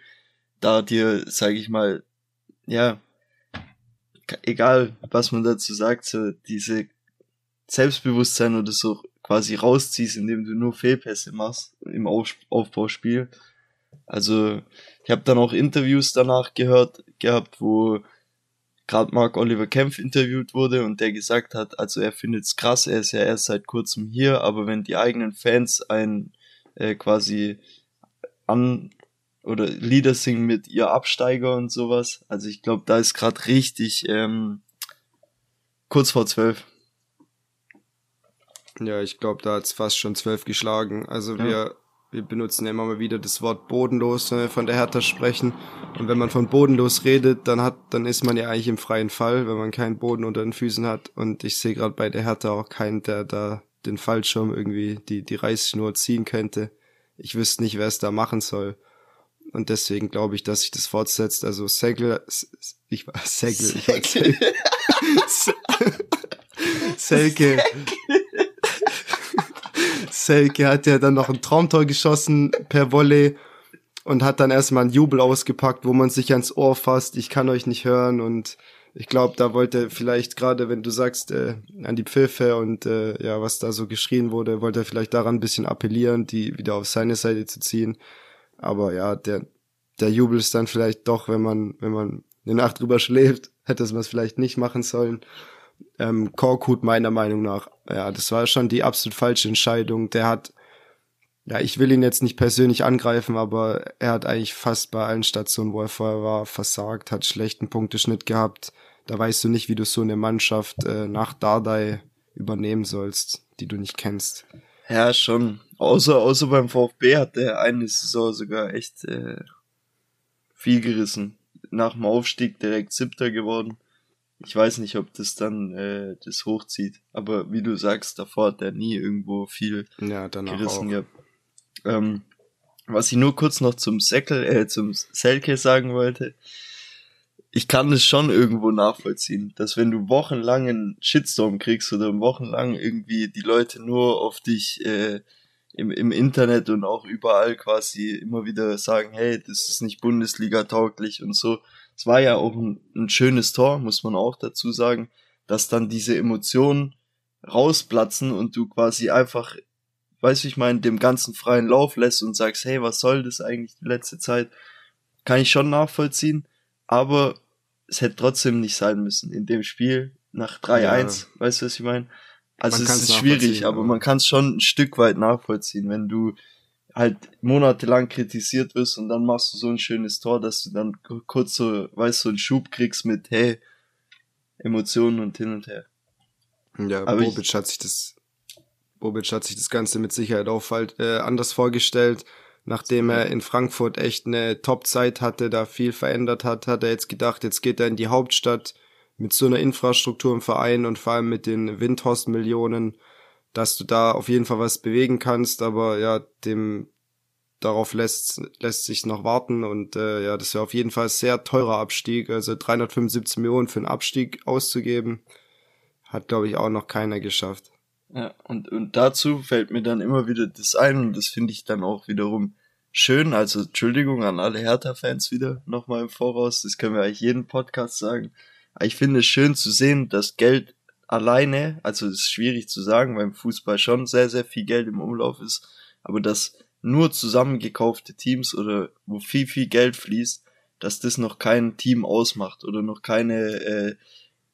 da dir, sag ich mal, ja, egal was man dazu sagt, so diese Selbstbewusstsein oder so quasi rausziehst, indem du nur Fehlpässe machst im Auf Aufbauspiel. Also ich habe dann auch Interviews danach gehört gehabt, wo gerade Mark Oliver Kempf interviewt wurde und der gesagt hat, also er findet es krass, er ist ja erst seit kurzem hier, aber wenn die eigenen Fans ein äh, quasi an oder Lieder singen mit ihr Absteiger und sowas, also ich glaube, da ist gerade richtig ähm, kurz vor zwölf. Ja, ich glaube, da hat's fast schon zwölf geschlagen. Also ja. wir wir benutzen ja immer mal wieder das Wort bodenlos, wenn wir von der Hertha sprechen. Und wenn man von bodenlos redet, dann hat, dann ist man ja eigentlich im freien Fall, wenn man keinen Boden unter den Füßen hat. Und ich sehe gerade bei der Hertha auch keinen, der da den Fallschirm irgendwie die, die Reißschnur ziehen könnte. Ich wüsste nicht, wer es da machen soll. Und deswegen glaube ich, dass sich das fortsetzt. Also Segel, ich war Segel. Segel. Selke. Selke hat ja dann noch ein Traumtor geschossen per Volley und hat dann erstmal einen Jubel ausgepackt, wo man sich ans Ohr fasst, ich kann euch nicht hören und ich glaube, da wollte vielleicht gerade, wenn du sagst, äh, an die Pfiffe und äh, ja, was da so geschrien wurde, wollte er vielleicht daran ein bisschen appellieren, die wieder auf seine Seite zu ziehen. Aber ja, der, der Jubel ist dann vielleicht doch, wenn man, wenn man eine Nacht drüber schläft, hätte man es vielleicht nicht machen sollen ähm, Korkut meiner Meinung nach. Ja, das war schon die absolut falsche Entscheidung. Der hat, ja, ich will ihn jetzt nicht persönlich angreifen, aber er hat eigentlich fast bei allen Stationen, wo er vorher war, versagt, hat schlechten Punkteschnitt gehabt. da weißt du nicht, wie du so eine Mannschaft äh, nach Dardai übernehmen sollst, die du nicht kennst. Ja, schon. Außer, außer beim VfB hat der eine Saison sogar echt äh, viel gerissen. Nach dem Aufstieg direkt Siebter geworden. Ich weiß nicht, ob das dann äh, das hochzieht. Aber wie du sagst, davor hat er nie irgendwo viel ja, gerissen auch. gehabt. Ähm, was ich nur kurz noch zum Säckel, äh, zum Selke sagen wollte, ich kann es schon irgendwo nachvollziehen, dass wenn du wochenlang einen Shitstorm kriegst oder wochenlang irgendwie die Leute nur auf dich äh, im, im Internet und auch überall quasi immer wieder sagen, hey, das ist nicht Bundesliga tauglich und so. Es war ja auch ein, ein schönes Tor, muss man auch dazu sagen, dass dann diese Emotionen rausplatzen und du quasi einfach, weißt du, ich meine, dem ganzen freien Lauf lässt und sagst, hey, was soll das eigentlich die letzte Zeit? Kann ich schon nachvollziehen, aber es hätte trotzdem nicht sein müssen in dem Spiel nach 3-1, ja. weißt du, was ich meine? Also man es ist schwierig, aber man kann es schon ein Stück weit nachvollziehen, wenn du halt monatelang kritisiert wirst und dann machst du so ein schönes Tor, dass du dann kurz so, weißt du, so einen Schub kriegst mit, hey, Emotionen und hin und her. Ja, aber Bobic ich, hat sich das, Bobic hat sich das Ganze mit Sicherheit auch halt, äh, anders vorgestellt. Nachdem er in Frankfurt echt eine Top-Zeit hatte, da viel verändert hat, hat er jetzt gedacht, jetzt geht er in die Hauptstadt mit so einer Infrastruktur im Verein und vor allem mit den Windhorst-Millionen, dass du da auf jeden Fall was bewegen kannst, aber ja, dem darauf lässt lässt sich noch warten und äh, ja, das wäre auf jeden Fall sehr teurer Abstieg, also 375 Millionen für einen Abstieg auszugeben, hat glaube ich auch noch keiner geschafft. Ja, und, und dazu fällt mir dann immer wieder das ein und das finde ich dann auch wiederum schön. Also Entschuldigung an alle Hertha-Fans wieder nochmal im Voraus. Das können wir eigentlich jeden Podcast sagen. Aber ich finde es schön zu sehen, dass Geld alleine, also ist schwierig zu sagen, weil im Fußball schon sehr, sehr viel Geld im Umlauf ist, aber dass nur zusammengekaufte Teams oder wo viel, viel Geld fließt, dass das noch kein Team ausmacht oder noch keine, äh,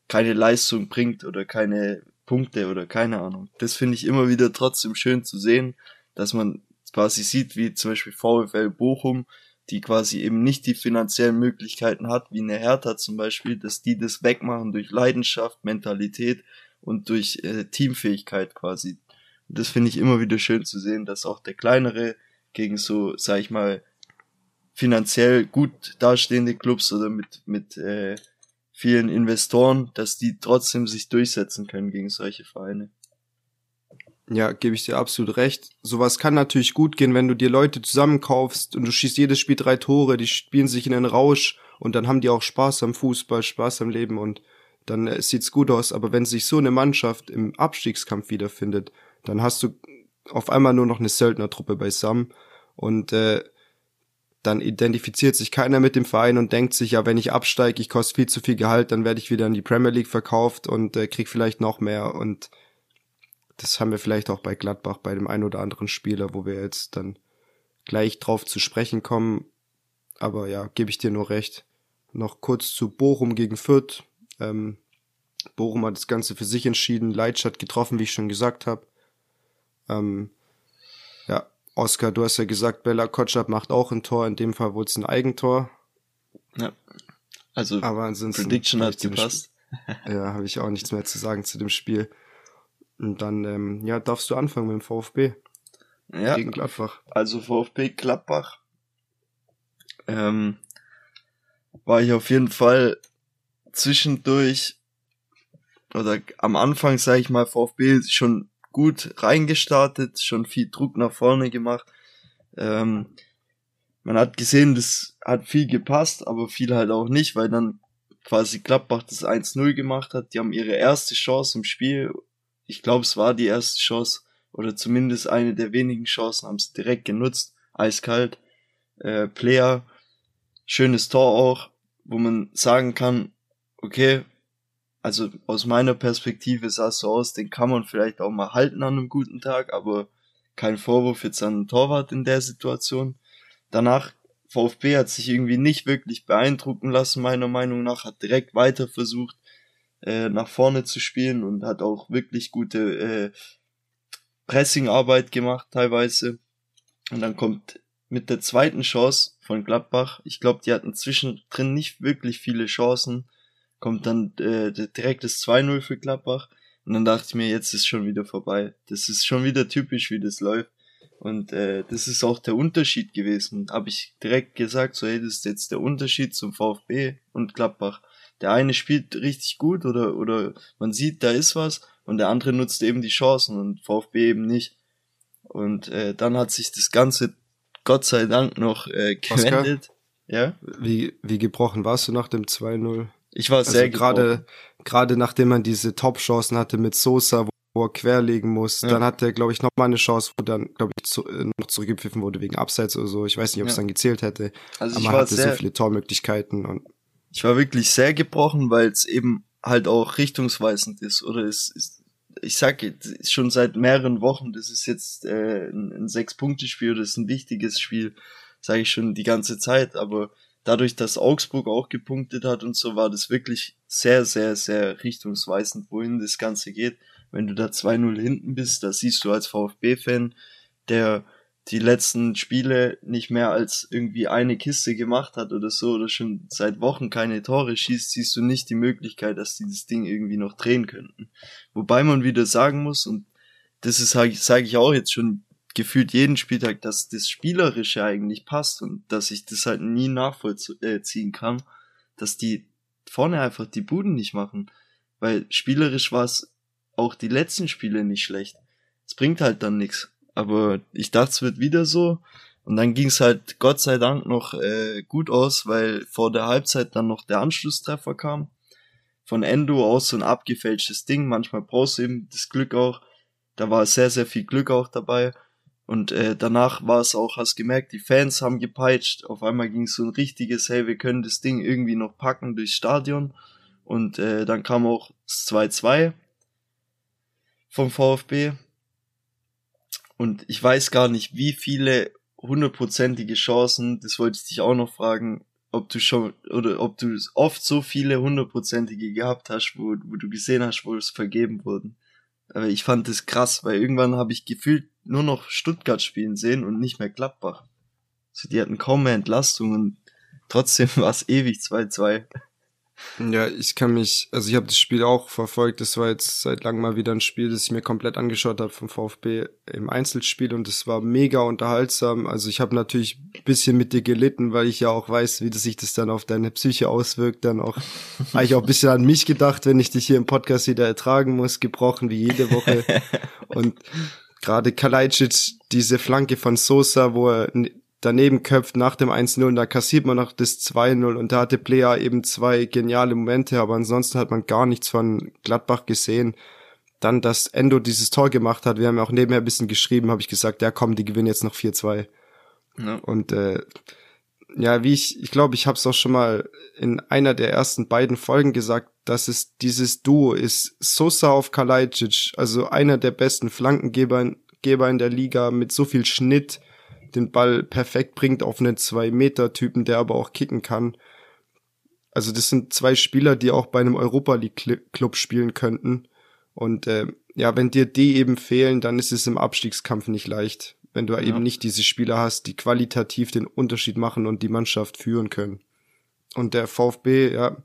keine Leistung bringt oder keine Punkte oder keine Ahnung. Das finde ich immer wieder trotzdem schön zu sehen, dass man quasi sieht, wie zum Beispiel VfL Bochum, die quasi eben nicht die finanziellen Möglichkeiten hat, wie eine Hertha zum Beispiel, dass die das wegmachen durch Leidenschaft, Mentalität und durch äh, Teamfähigkeit quasi. Und das finde ich immer wieder schön zu sehen, dass auch der kleinere gegen so, sag ich mal, finanziell gut dastehende Clubs oder mit, mit äh, vielen Investoren, dass die trotzdem sich durchsetzen können gegen solche Vereine. Ja, gebe ich dir absolut recht. Sowas kann natürlich gut gehen, wenn du dir Leute zusammenkaufst und du schießt jedes Spiel drei Tore, die spielen sich in den Rausch und dann haben die auch Spaß am Fußball, Spaß am Leben und dann äh, sieht's gut aus. Aber wenn sich so eine Mannschaft im Abstiegskampf wiederfindet, dann hast du auf einmal nur noch eine Söldnertruppe beisammen und äh, dann identifiziert sich keiner mit dem Verein und denkt sich, ja, wenn ich absteige, ich koste viel zu viel Gehalt, dann werde ich wieder in die Premier League verkauft und äh, krieg vielleicht noch mehr. Und das haben wir vielleicht auch bei Gladbach, bei dem einen oder anderen Spieler, wo wir jetzt dann gleich drauf zu sprechen kommen. Aber ja, gebe ich dir nur recht. Noch kurz zu Bochum gegen Fürth. Ähm, Bochum hat das Ganze für sich entschieden, Leitstadt getroffen, wie ich schon gesagt habe. Ähm, ja, Oskar, du hast ja gesagt, Bella Kotschap macht auch ein Tor, in dem Fall wurde es ein Eigentor. Ja. Also Aber ansonsten Prediction hat gepasst. ja, habe ich auch nichts mehr zu sagen zu dem Spiel. Und dann, ähm, ja, darfst du anfangen mit dem VfB. Ja. Gegen Gladbach. Also VfB Gladbach. Ähm, war ich auf jeden Fall zwischendurch oder am Anfang, sage ich mal, VfB schon gut reingestartet, schon viel Druck nach vorne gemacht. Ähm, man hat gesehen, das hat viel gepasst, aber viel halt auch nicht, weil dann quasi Gladbach das 1-0 gemacht hat. Die haben ihre erste Chance im Spiel. Ich glaube, es war die erste Chance oder zumindest eine der wenigen Chancen, haben sie direkt genutzt. Eiskalt. Äh, Player, schönes Tor auch, wo man sagen kann, okay, also aus meiner Perspektive sah es so aus, den kann man vielleicht auch mal halten an einem guten Tag, aber kein Vorwurf jetzt an den Torwart in der Situation. Danach, VfB hat sich irgendwie nicht wirklich beeindrucken lassen, meiner Meinung nach, hat direkt weiter versucht, äh, nach vorne zu spielen und hat auch wirklich gute äh, Pressingarbeit gemacht teilweise. Und dann kommt mit der zweiten Chance von Gladbach, ich glaube, die hatten zwischendrin nicht wirklich viele Chancen, kommt dann äh, direkt das 2-0 für Gladbach. Und dann dachte ich mir, jetzt ist schon wieder vorbei. Das ist schon wieder typisch, wie das läuft. Und äh, das ist auch der Unterschied gewesen. Habe ich direkt gesagt, so hey, das ist jetzt der Unterschied zum VfB und Gladbach. Der eine spielt richtig gut oder oder man sieht, da ist was und der andere nutzt eben die Chancen und VfB eben nicht. Und äh, dann hat sich das Ganze Gott sei Dank noch äh, gewendet. Ja? Wie, wie gebrochen warst du nach dem 2-0? Ich war also sehr gerade gerade nachdem man diese Top-Chancen hatte mit Sosa, wo er querlegen muss, ja. dann hat er, glaube ich, noch mal eine Chance, wo dann, glaube ich, zu, äh, noch zurückgepfiffen wurde wegen Abseits oder so. Ich weiß nicht, ob es ja. dann gezählt hätte. Also aber man hatte sehr, so viele Tormöglichkeiten und ich war wirklich sehr gebrochen, weil es eben halt auch richtungsweisend ist. Oder es ist, ich sag schon seit mehreren Wochen, das ist jetzt äh, ein, ein Sechs-Punkte-Spiel, das ist ein wichtiges Spiel, sage ich schon die ganze Zeit, aber dadurch, dass Augsburg auch gepunktet hat und so, war das wirklich sehr, sehr, sehr richtungsweisend, wohin das Ganze geht. Wenn du da 2-0 hinten bist, da siehst du als VfB-Fan, der die letzten Spiele nicht mehr als irgendwie eine Kiste gemacht hat oder so oder schon seit Wochen keine Tore schießt, siehst du nicht die Möglichkeit, dass die das Ding irgendwie noch drehen könnten. Wobei man wieder sagen muss, und das ist, sage ich auch jetzt schon gefühlt jeden Spieltag, dass das Spielerische eigentlich passt und dass ich das halt nie nachvollziehen kann, dass die vorne einfach die Buden nicht machen. Weil spielerisch war es auch die letzten Spiele nicht schlecht. Es bringt halt dann nichts. Aber ich dachte, es wird wieder so. Und dann ging es halt Gott sei Dank noch äh, gut aus, weil vor der Halbzeit dann noch der Anschlusstreffer kam. Von Endo aus so ein abgefälschtes Ding. Manchmal brauchst du eben das Glück auch. Da war sehr, sehr viel Glück auch dabei. Und äh, danach war es auch, hast gemerkt, die Fans haben gepeitscht. Auf einmal ging es so ein richtiges, hey, wir können das Ding irgendwie noch packen durchs Stadion. Und äh, dann kam auch das 2-2 vom VfB. Und ich weiß gar nicht, wie viele hundertprozentige Chancen, das wollte ich dich auch noch fragen, ob du schon, oder ob du oft so viele hundertprozentige gehabt hast, wo, wo du gesehen hast, wo es vergeben wurden. Aber ich fand das krass, weil irgendwann habe ich gefühlt nur noch Stuttgart spielen sehen und nicht mehr Gladbach. Also die hatten kaum mehr Entlastung und trotzdem war es ewig 2-2. Ja, ich kann mich, also ich habe das Spiel auch verfolgt. Das war jetzt seit langem mal wieder ein Spiel, das ich mir komplett angeschaut habe vom VfB im Einzelspiel und es war mega unterhaltsam. Also ich habe natürlich ein bisschen mit dir gelitten, weil ich ja auch weiß, wie das sich das dann auf deine Psyche auswirkt. Dann auch, habe ich auch ein bisschen an mich gedacht, wenn ich dich hier im Podcast wieder ertragen muss, gebrochen wie jede Woche. Und gerade Kalajdzic, diese Flanke von Sosa, wo er daneben köpft nach dem 1-0, da kassiert man noch das 2-0 und da hatte Player eben zwei geniale Momente, aber ansonsten hat man gar nichts von Gladbach gesehen. Dann, dass Endo dieses Tor gemacht hat, wir haben ja auch nebenher ein bisschen geschrieben, habe ich gesagt, ja komm, die gewinnen jetzt noch 4-2. Ja. Und äh, ja, wie ich, ich glaube, ich habe es auch schon mal in einer der ersten beiden Folgen gesagt, dass es dieses Duo ist Sosa auf Kalajdzic, also einer der besten Flankengeber Geber in der Liga mit so viel Schnitt, den Ball perfekt bringt auf einen Zwei-Meter-Typen, der aber auch kicken kann. Also das sind zwei Spieler, die auch bei einem Europa League-Club spielen könnten. Und äh, ja, wenn dir die eben fehlen, dann ist es im Abstiegskampf nicht leicht, wenn du ja. eben nicht diese Spieler hast, die qualitativ den Unterschied machen und die Mannschaft führen können. Und der VfB, ja,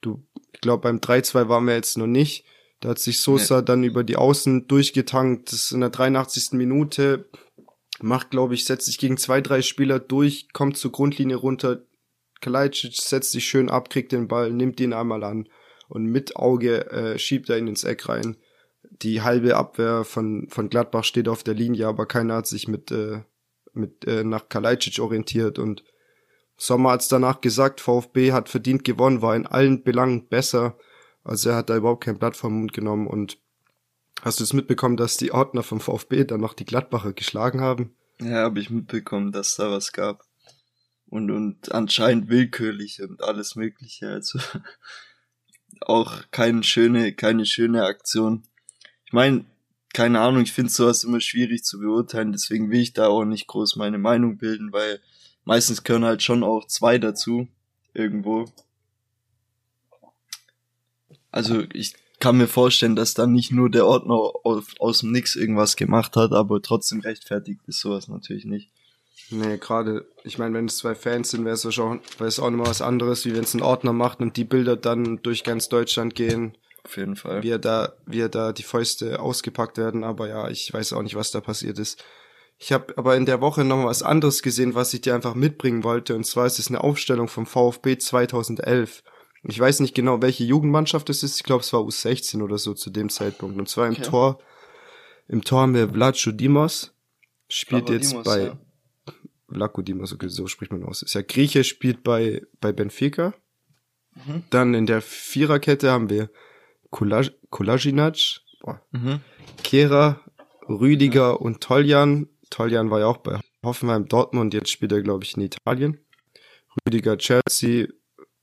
du, ich glaube, beim 3-2 waren wir jetzt noch nicht. Da hat sich Sosa nee. dann über die Außen durchgetankt. Das ist in der 83. Minute macht, glaube ich, setzt sich gegen zwei, drei Spieler durch, kommt zur Grundlinie runter. Kalajdzic setzt sich schön ab, kriegt den Ball, nimmt ihn einmal an und mit Auge äh, schiebt er ihn ins Eck rein. Die halbe Abwehr von, von Gladbach steht auf der Linie, aber keiner hat sich mit, äh, mit äh, nach Kalajdzic orientiert und Sommer hat's danach gesagt, VfB hat verdient gewonnen, war in allen Belangen besser. Also er hat da überhaupt kein Blatt vom Mund genommen und Hast du es mitbekommen, dass die Ordner vom VfB dann noch die Gladbacher geschlagen haben? Ja, habe ich mitbekommen, dass da was gab. Und, und anscheinend willkürlich und alles Mögliche. Also auch keine schöne, keine schöne Aktion. Ich meine, keine Ahnung, ich finde sowas immer schwierig zu beurteilen, deswegen will ich da auch nicht groß meine Meinung bilden, weil meistens gehören halt schon auch zwei dazu, irgendwo. Also ich kann mir vorstellen, dass dann nicht nur der Ordner aus, aus dem Nix irgendwas gemacht hat, aber trotzdem rechtfertigt ist sowas natürlich nicht. Nee, gerade, ich meine, wenn es zwei Fans sind, wäre es es auch nochmal was anderes, wie wenn es ein Ordner macht und die Bilder dann durch ganz Deutschland gehen. Auf jeden Fall. Wie er da, wie er da die Fäuste ausgepackt werden, aber ja, ich weiß auch nicht, was da passiert ist. Ich habe aber in der Woche noch was anderes gesehen, was ich dir einfach mitbringen wollte, und zwar ist es eine Aufstellung vom VfB 2011. Ich weiß nicht genau, welche Jugendmannschaft es ist. Ich glaube, es war U16 oder so zu dem Zeitpunkt. Und zwar im okay. Tor, im Tor haben wir Vlacho Dimos, spielt Vlaco jetzt Dimos, bei ja. Vlaco Dimos, okay, so spricht man aus. Ist ja Grieche, spielt bei, bei Benfica. Mhm. Dann in der Viererkette haben wir Kulaj, Kulajinac, mhm. Kera, Rüdiger mhm. und Toljan. Toljan war ja auch bei Hoffenheim Dortmund, jetzt spielt er, glaube ich, in Italien. Rüdiger Chelsea,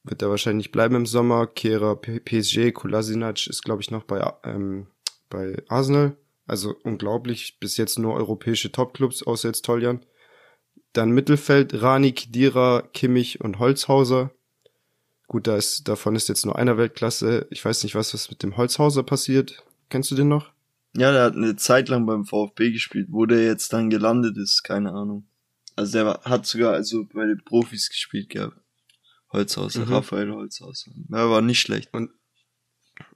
wird er wahrscheinlich bleiben im Sommer. Kera PSG, Kolasinac ist, glaube ich, noch bei, ähm, bei Arsenal. Also unglaublich, bis jetzt nur europäische Topclubs, außer jetzt Toljan. Dann Mittelfeld, Rani, Kidira, Kimmich und Holzhauser. Gut, da ist, davon ist jetzt nur einer Weltklasse. Ich weiß nicht, was, was mit dem Holzhauser passiert. Kennst du den noch? Ja, der hat eine Zeit lang beim VfB gespielt. Wo der jetzt dann gelandet ist, keine Ahnung. Also der hat sogar also bei den Profis gespielt gehabt. Holzhaus, mhm. Raphael Holzhaus. Ja, war nicht schlecht. Und,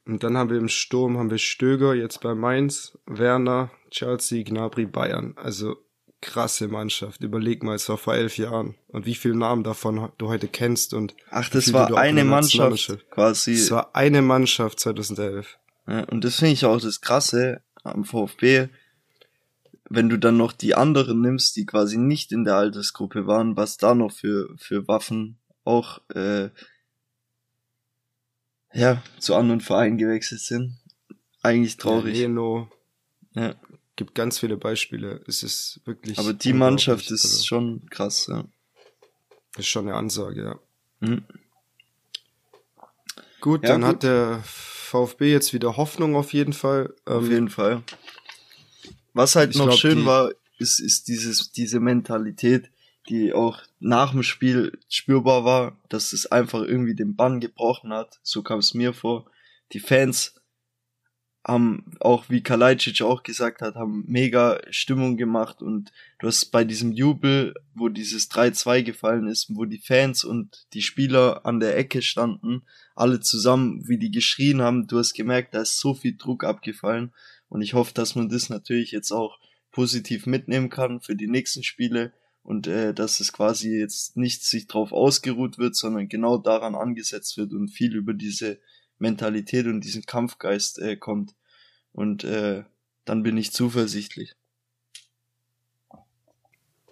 und dann haben wir im Sturm haben wir Stöger, jetzt bei Mainz, Werner, Chelsea, Gnabry, Bayern. Also krasse Mannschaft. Überleg mal, es war vor elf Jahren. Und wie viele Namen davon du heute kennst und. Ach, das war eine Mannschaft quasi. Das war eine Mannschaft 2011. Ja, und das finde ich auch das Krasse am VfB. Wenn du dann noch die anderen nimmst, die quasi nicht in der Altersgruppe waren, was da noch für, für Waffen auch äh, ja, zu anderen Vereinen gewechselt sind. Eigentlich traurig. Ja, Leno. Ja. Gibt ganz viele Beispiele. Es ist wirklich. Aber die Mannschaft ist also, schon krass, ja. Ist schon eine Ansage, ja. Mhm. Gut, ja, dann gut. hat der VfB jetzt wieder Hoffnung auf jeden Fall. Auf ähm, jeden Fall. Was halt noch glaub, schön war, ist, ist dieses, diese Mentalität, die auch nach dem Spiel spürbar war, dass es einfach irgendwie den Bann gebrochen hat. So kam es mir vor. Die Fans haben auch, wie Kalajdzic auch gesagt hat, haben mega Stimmung gemacht und du hast bei diesem Jubel, wo dieses 3-2 gefallen ist, wo die Fans und die Spieler an der Ecke standen, alle zusammen, wie die geschrien haben, du hast gemerkt, da ist so viel Druck abgefallen und ich hoffe, dass man das natürlich jetzt auch positiv mitnehmen kann für die nächsten Spiele und äh, dass es quasi jetzt nicht sich drauf ausgeruht wird, sondern genau daran angesetzt wird und viel über diese Mentalität und diesen Kampfgeist äh, kommt. Und äh, dann bin ich zuversichtlich.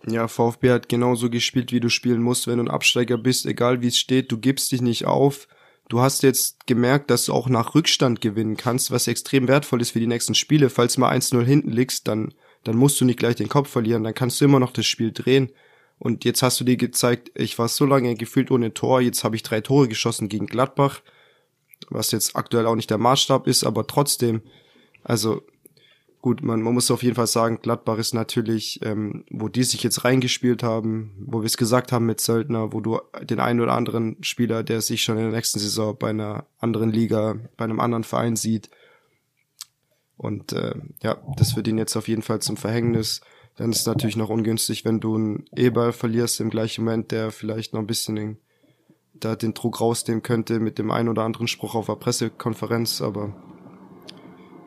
Ja, VfB hat genauso gespielt, wie du spielen musst, wenn du ein Absteiger bist, egal wie es steht, du gibst dich nicht auf. Du hast jetzt gemerkt, dass du auch nach Rückstand gewinnen kannst, was extrem wertvoll ist für die nächsten Spiele. Falls mal 1-0 hinten liegst, dann dann musst du nicht gleich den Kopf verlieren, dann kannst du immer noch das Spiel drehen. Und jetzt hast du dir gezeigt, ich war so lange gefühlt ohne Tor, jetzt habe ich drei Tore geschossen gegen Gladbach, was jetzt aktuell auch nicht der Maßstab ist, aber trotzdem, also gut, man, man muss auf jeden Fall sagen, Gladbach ist natürlich, ähm, wo die sich jetzt reingespielt haben, wo wir es gesagt haben mit Söldner, wo du den einen oder anderen Spieler, der sich schon in der nächsten Saison bei einer anderen Liga, bei einem anderen Verein sieht, und äh, ja, das wird ihn jetzt auf jeden Fall zum Verhängnis. Dann ist es natürlich noch ungünstig, wenn du einen E-Ball verlierst im gleichen Moment, der vielleicht noch ein bisschen den, da den Druck rausnehmen könnte mit dem einen oder anderen Spruch auf der Pressekonferenz, aber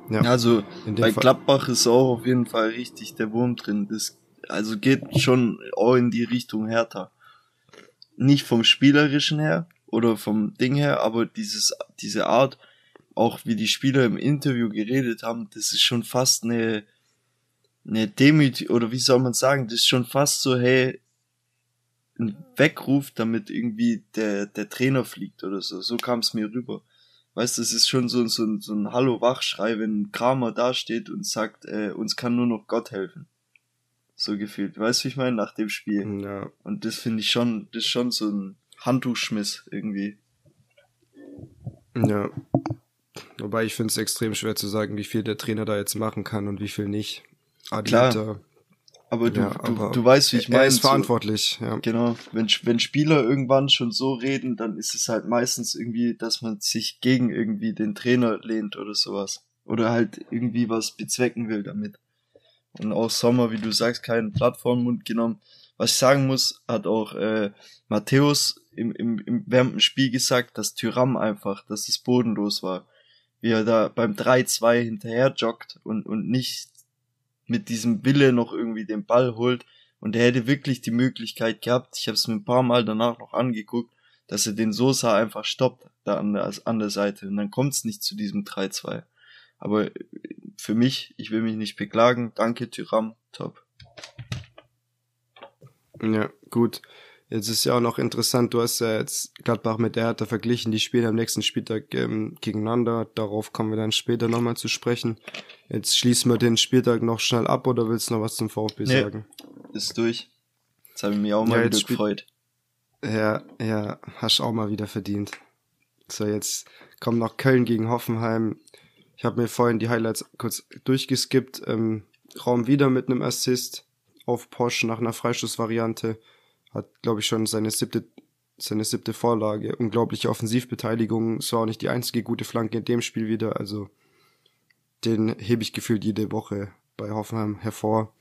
ja. Also bei Fall. Gladbach ist auch auf jeden Fall richtig der Wurm drin. Das also geht schon auch in die Richtung härter. Nicht vom spielerischen her oder vom Ding her, aber dieses diese Art auch wie die Spieler im Interview geredet haben, das ist schon fast eine, eine Demütigung, oder wie soll man sagen, das ist schon fast so, hey, ein Weckruf, damit irgendwie der, der Trainer fliegt oder so. So kam es mir rüber. Weißt du, es ist schon so, so, so ein Hallo-Wachschrei, wenn Kramer dasteht und sagt, äh, uns kann nur noch Gott helfen. So gefühlt. Weißt du, wie ich meine, nach dem Spiel. Ja. Und das finde ich schon, das ist schon so ein Handtuchschmiss irgendwie. Ja. Wobei ich finde es extrem schwer zu sagen, wie viel der Trainer da jetzt machen kann und wie viel nicht. Adita, Klar. Aber du, ja, du, aber du weißt, wie ich meine. Er ist verantwortlich, ja. Genau. Wenn, wenn Spieler irgendwann schon so reden, dann ist es halt meistens irgendwie, dass man sich gegen irgendwie den Trainer lehnt oder sowas. Oder halt irgendwie was bezwecken will damit. Und auch Sommer, wie du sagst, kein Blatt vor den Mund genommen. was ich sagen muss, hat auch äh, Matthäus im, im, im während dem Spiel gesagt, dass Tyram einfach, dass es bodenlos war. Wie er da beim 3-2 hinterher joggt und, und nicht mit diesem Wille noch irgendwie den Ball holt. Und er hätte wirklich die Möglichkeit gehabt, ich habe es mir ein paar Mal danach noch angeguckt, dass er den Sosa einfach stoppt, da an der, an der Seite. Und dann kommt es nicht zu diesem 3-2. Aber für mich, ich will mich nicht beklagen. Danke, Tyram, top. Ja, gut. Jetzt ist ja auch noch interessant, du hast ja jetzt Gladbach mit der Hertha verglichen, die spielen am nächsten Spieltag ähm, gegeneinander. Darauf kommen wir dann später nochmal zu sprechen. Jetzt schließen wir den Spieltag noch schnell ab oder willst du noch was zum VfB nee, sagen? Ist durch. Jetzt habe ich mich auch mal ja, wieder gefreut. Ja, ja, hast auch mal wieder verdient. So, jetzt kommt noch Köln gegen Hoffenheim. Ich habe mir vorhin die Highlights kurz durchgeskippt. Ähm, Raum wieder mit einem Assist auf Porsche nach einer Freistoßvariante. Hat, glaube ich, schon seine siebte, seine siebte Vorlage. Unglaubliche Offensivbeteiligung. Es war auch nicht die einzige gute Flanke in dem Spiel wieder. Also den hebe ich gefühlt jede Woche bei Hoffenheim hervor.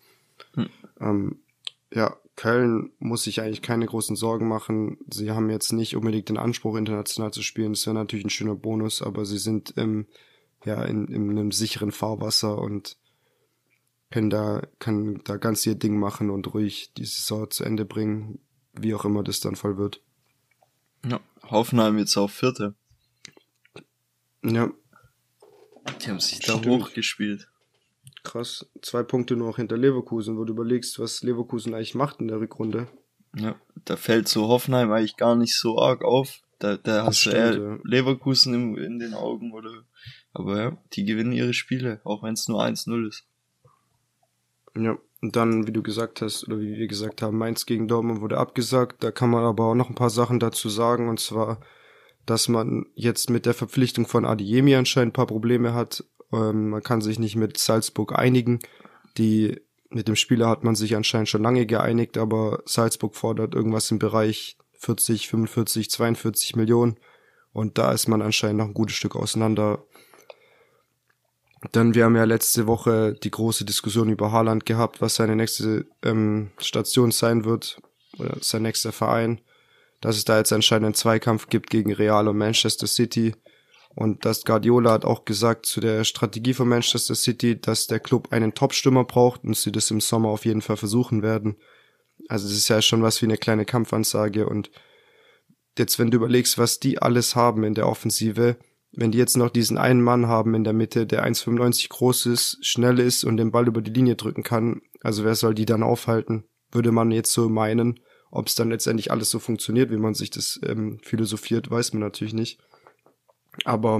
Hm. Ähm, ja, Köln muss sich eigentlich keine großen Sorgen machen. Sie haben jetzt nicht unbedingt den Anspruch, international zu spielen. Das wäre natürlich ein schöner Bonus, aber sie sind im, ja, in, in einem sicheren Fahrwasser und können da, können da ganz ihr Ding machen und ruhig die Saison zu Ende bringen, wie auch immer das dann voll wird. Ja, Hoffenheim jetzt auf Vierte. Ja. Die haben sich da hochgespielt. Krass. Zwei Punkte nur noch hinter Leverkusen, wo du überlegst, was Leverkusen eigentlich macht in der Rückrunde. Ja, da fällt so Hoffenheim eigentlich gar nicht so arg auf. Da, da hast du eher ja. Leverkusen im, in den Augen, oder? Aber ja, die gewinnen ihre Spiele, auch wenn es nur 1-0 ist. Ja, und dann, wie du gesagt hast, oder wie wir gesagt haben, Mainz gegen Dortmund wurde abgesagt. Da kann man aber auch noch ein paar Sachen dazu sagen, und zwar, dass man jetzt mit der Verpflichtung von Adiemi anscheinend ein paar Probleme hat. Ähm, man kann sich nicht mit Salzburg einigen. Die, mit dem Spieler hat man sich anscheinend schon lange geeinigt, aber Salzburg fordert irgendwas im Bereich 40, 45, 42 Millionen. Und da ist man anscheinend noch ein gutes Stück auseinander, dann, wir haben ja letzte Woche die große Diskussion über Haaland gehabt, was seine nächste ähm, Station sein wird, oder sein nächster Verein. Dass es da jetzt anscheinend einen Zweikampf gibt gegen Real und Manchester City. Und das Guardiola hat auch gesagt zu der Strategie von Manchester City, dass der Club einen Top-Stürmer braucht und sie das im Sommer auf jeden Fall versuchen werden. Also es ist ja schon was wie eine kleine Kampfansage und jetzt, wenn du überlegst, was die alles haben in der Offensive, wenn die jetzt noch diesen einen Mann haben in der Mitte, der 1,95 groß ist, schnell ist und den Ball über die Linie drücken kann, also wer soll die dann aufhalten? Würde man jetzt so meinen. Ob es dann letztendlich alles so funktioniert, wie man sich das ähm, philosophiert, weiß man natürlich nicht. Aber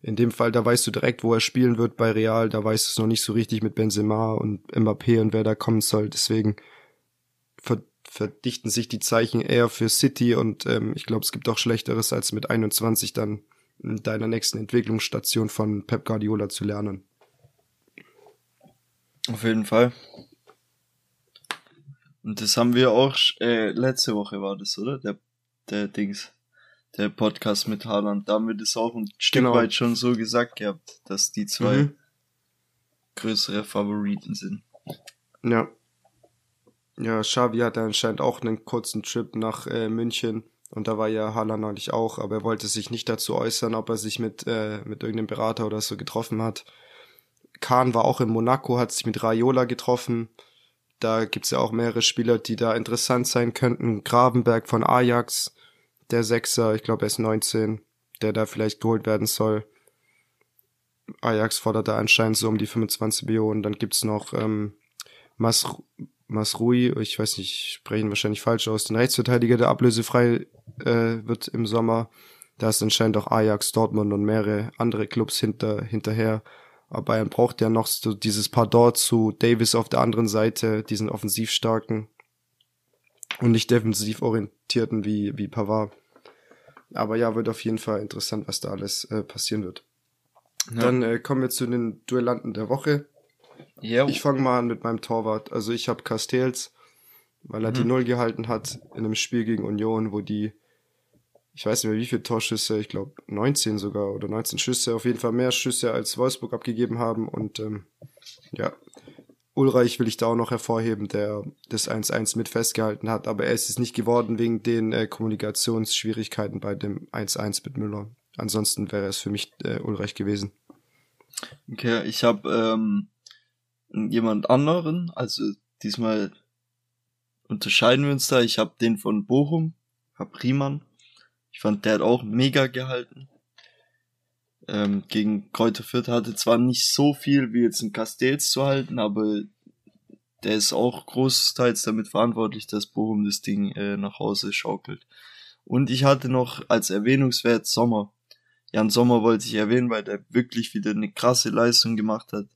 in dem Fall, da weißt du direkt, wo er spielen wird bei Real, da weißt du es noch nicht so richtig mit Benzema und Mbappé und wer da kommen soll. Deswegen ver verdichten sich die Zeichen eher für City und ähm, ich glaube, es gibt auch Schlechteres, als mit 21 dann deiner nächsten Entwicklungsstation von Pep Guardiola zu lernen. Auf jeden Fall. Und das haben wir auch, äh, letzte Woche war das, oder? Der, der Dings, der Podcast mit Haaland. Da haben wir das auch ein Stück genau. weit schon so gesagt gehabt, dass die zwei mhm. größere Favoriten sind. Ja. Ja, Xavi hatte anscheinend auch einen kurzen Trip nach äh, München und da war ja Haaland neulich auch, aber er wollte sich nicht dazu äußern, ob er sich mit, äh, mit irgendeinem Berater oder so getroffen hat. Kahn war auch in Monaco, hat sich mit Raiola getroffen. Da gibt's ja auch mehrere Spieler, die da interessant sein könnten. Gravenberg von Ajax, der Sechser, ich glaube er ist 19, der da vielleicht geholt werden soll. Ajax fordert da anscheinend so um die 25 Millionen. Dann gibt's noch ähm, Mas Masrui, ich weiß nicht, ich spreche ihn wahrscheinlich falsch aus, den Rechtsverteidiger, der ablösefrei äh, wird im Sommer. Da ist anscheinend auch Ajax, Dortmund und mehrere andere Clubs hinter, hinterher. Aber Bayern braucht ja noch so dieses Pardon zu Davis auf der anderen Seite, diesen offensivstarken und nicht defensiv orientierten wie, wie Pavard. Aber ja, wird auf jeden Fall interessant, was da alles äh, passieren wird. Ja. Dann äh, kommen wir zu den Duellanten der Woche. Jo. Ich fange mal an mit meinem Torwart. Also ich habe Castells, weil er mhm. die Null gehalten hat in einem Spiel gegen Union, wo die, ich weiß nicht mehr wie viele Torschüsse, ich glaube 19 sogar oder 19 Schüsse, auf jeden Fall mehr Schüsse als Wolfsburg abgegeben haben und ähm, ja, Ulreich will ich da auch noch hervorheben, der das 1-1 mit festgehalten hat, aber er ist es nicht geworden wegen den äh, Kommunikationsschwierigkeiten bei dem 1-1 mit Müller. Ansonsten wäre es für mich äh, Ulreich gewesen. Okay, ich habe ähm, jemand anderen, also diesmal unterscheiden wir uns da. Ich habe den von Bochum, hab Riemann. Ich fand, der hat auch mega gehalten. Ähm, gegen Kräuter Fürth hatte zwar nicht so viel wie jetzt ein Castells zu halten, aber der ist auch großteils damit verantwortlich, dass Bochum das Ding äh, nach Hause schaukelt. Und ich hatte noch als Erwähnungswert Sommer. Jan Sommer wollte ich erwähnen, weil der wirklich wieder eine krasse Leistung gemacht hat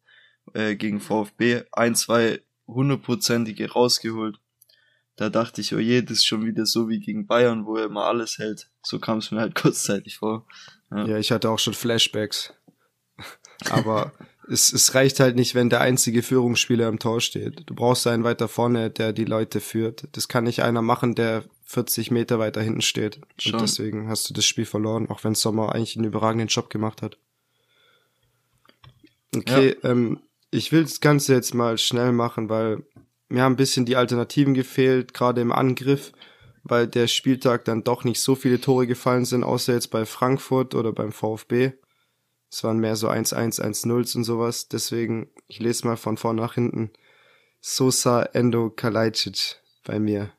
äh, gegen VfB. Ein, zwei hundertprozentige rausgeholt. Da dachte ich, oh je, das ist schon wieder so wie gegen Bayern, wo er immer alles hält. So kam es mir halt kurzzeitig vor. Ja. ja, ich hatte auch schon Flashbacks. Aber es, es reicht halt nicht, wenn der einzige Führungsspieler im Tor steht. Du brauchst einen weiter vorne, der die Leute führt. Das kann nicht einer machen, der 40 Meter weiter hinten steht. Schon. Und deswegen hast du das Spiel verloren, auch wenn Sommer eigentlich einen überragenden Job gemacht hat. Okay, ja. ähm, ich will das Ganze jetzt mal schnell machen, weil mir haben ein bisschen die Alternativen gefehlt, gerade im Angriff weil der Spieltag dann doch nicht so viele Tore gefallen sind, außer jetzt bei Frankfurt oder beim VfB. Es waren mehr so 1-1, 1-0 und sowas. Deswegen, ich lese mal von vorn nach hinten. Sosa, Endo, Kalajdzic bei mir.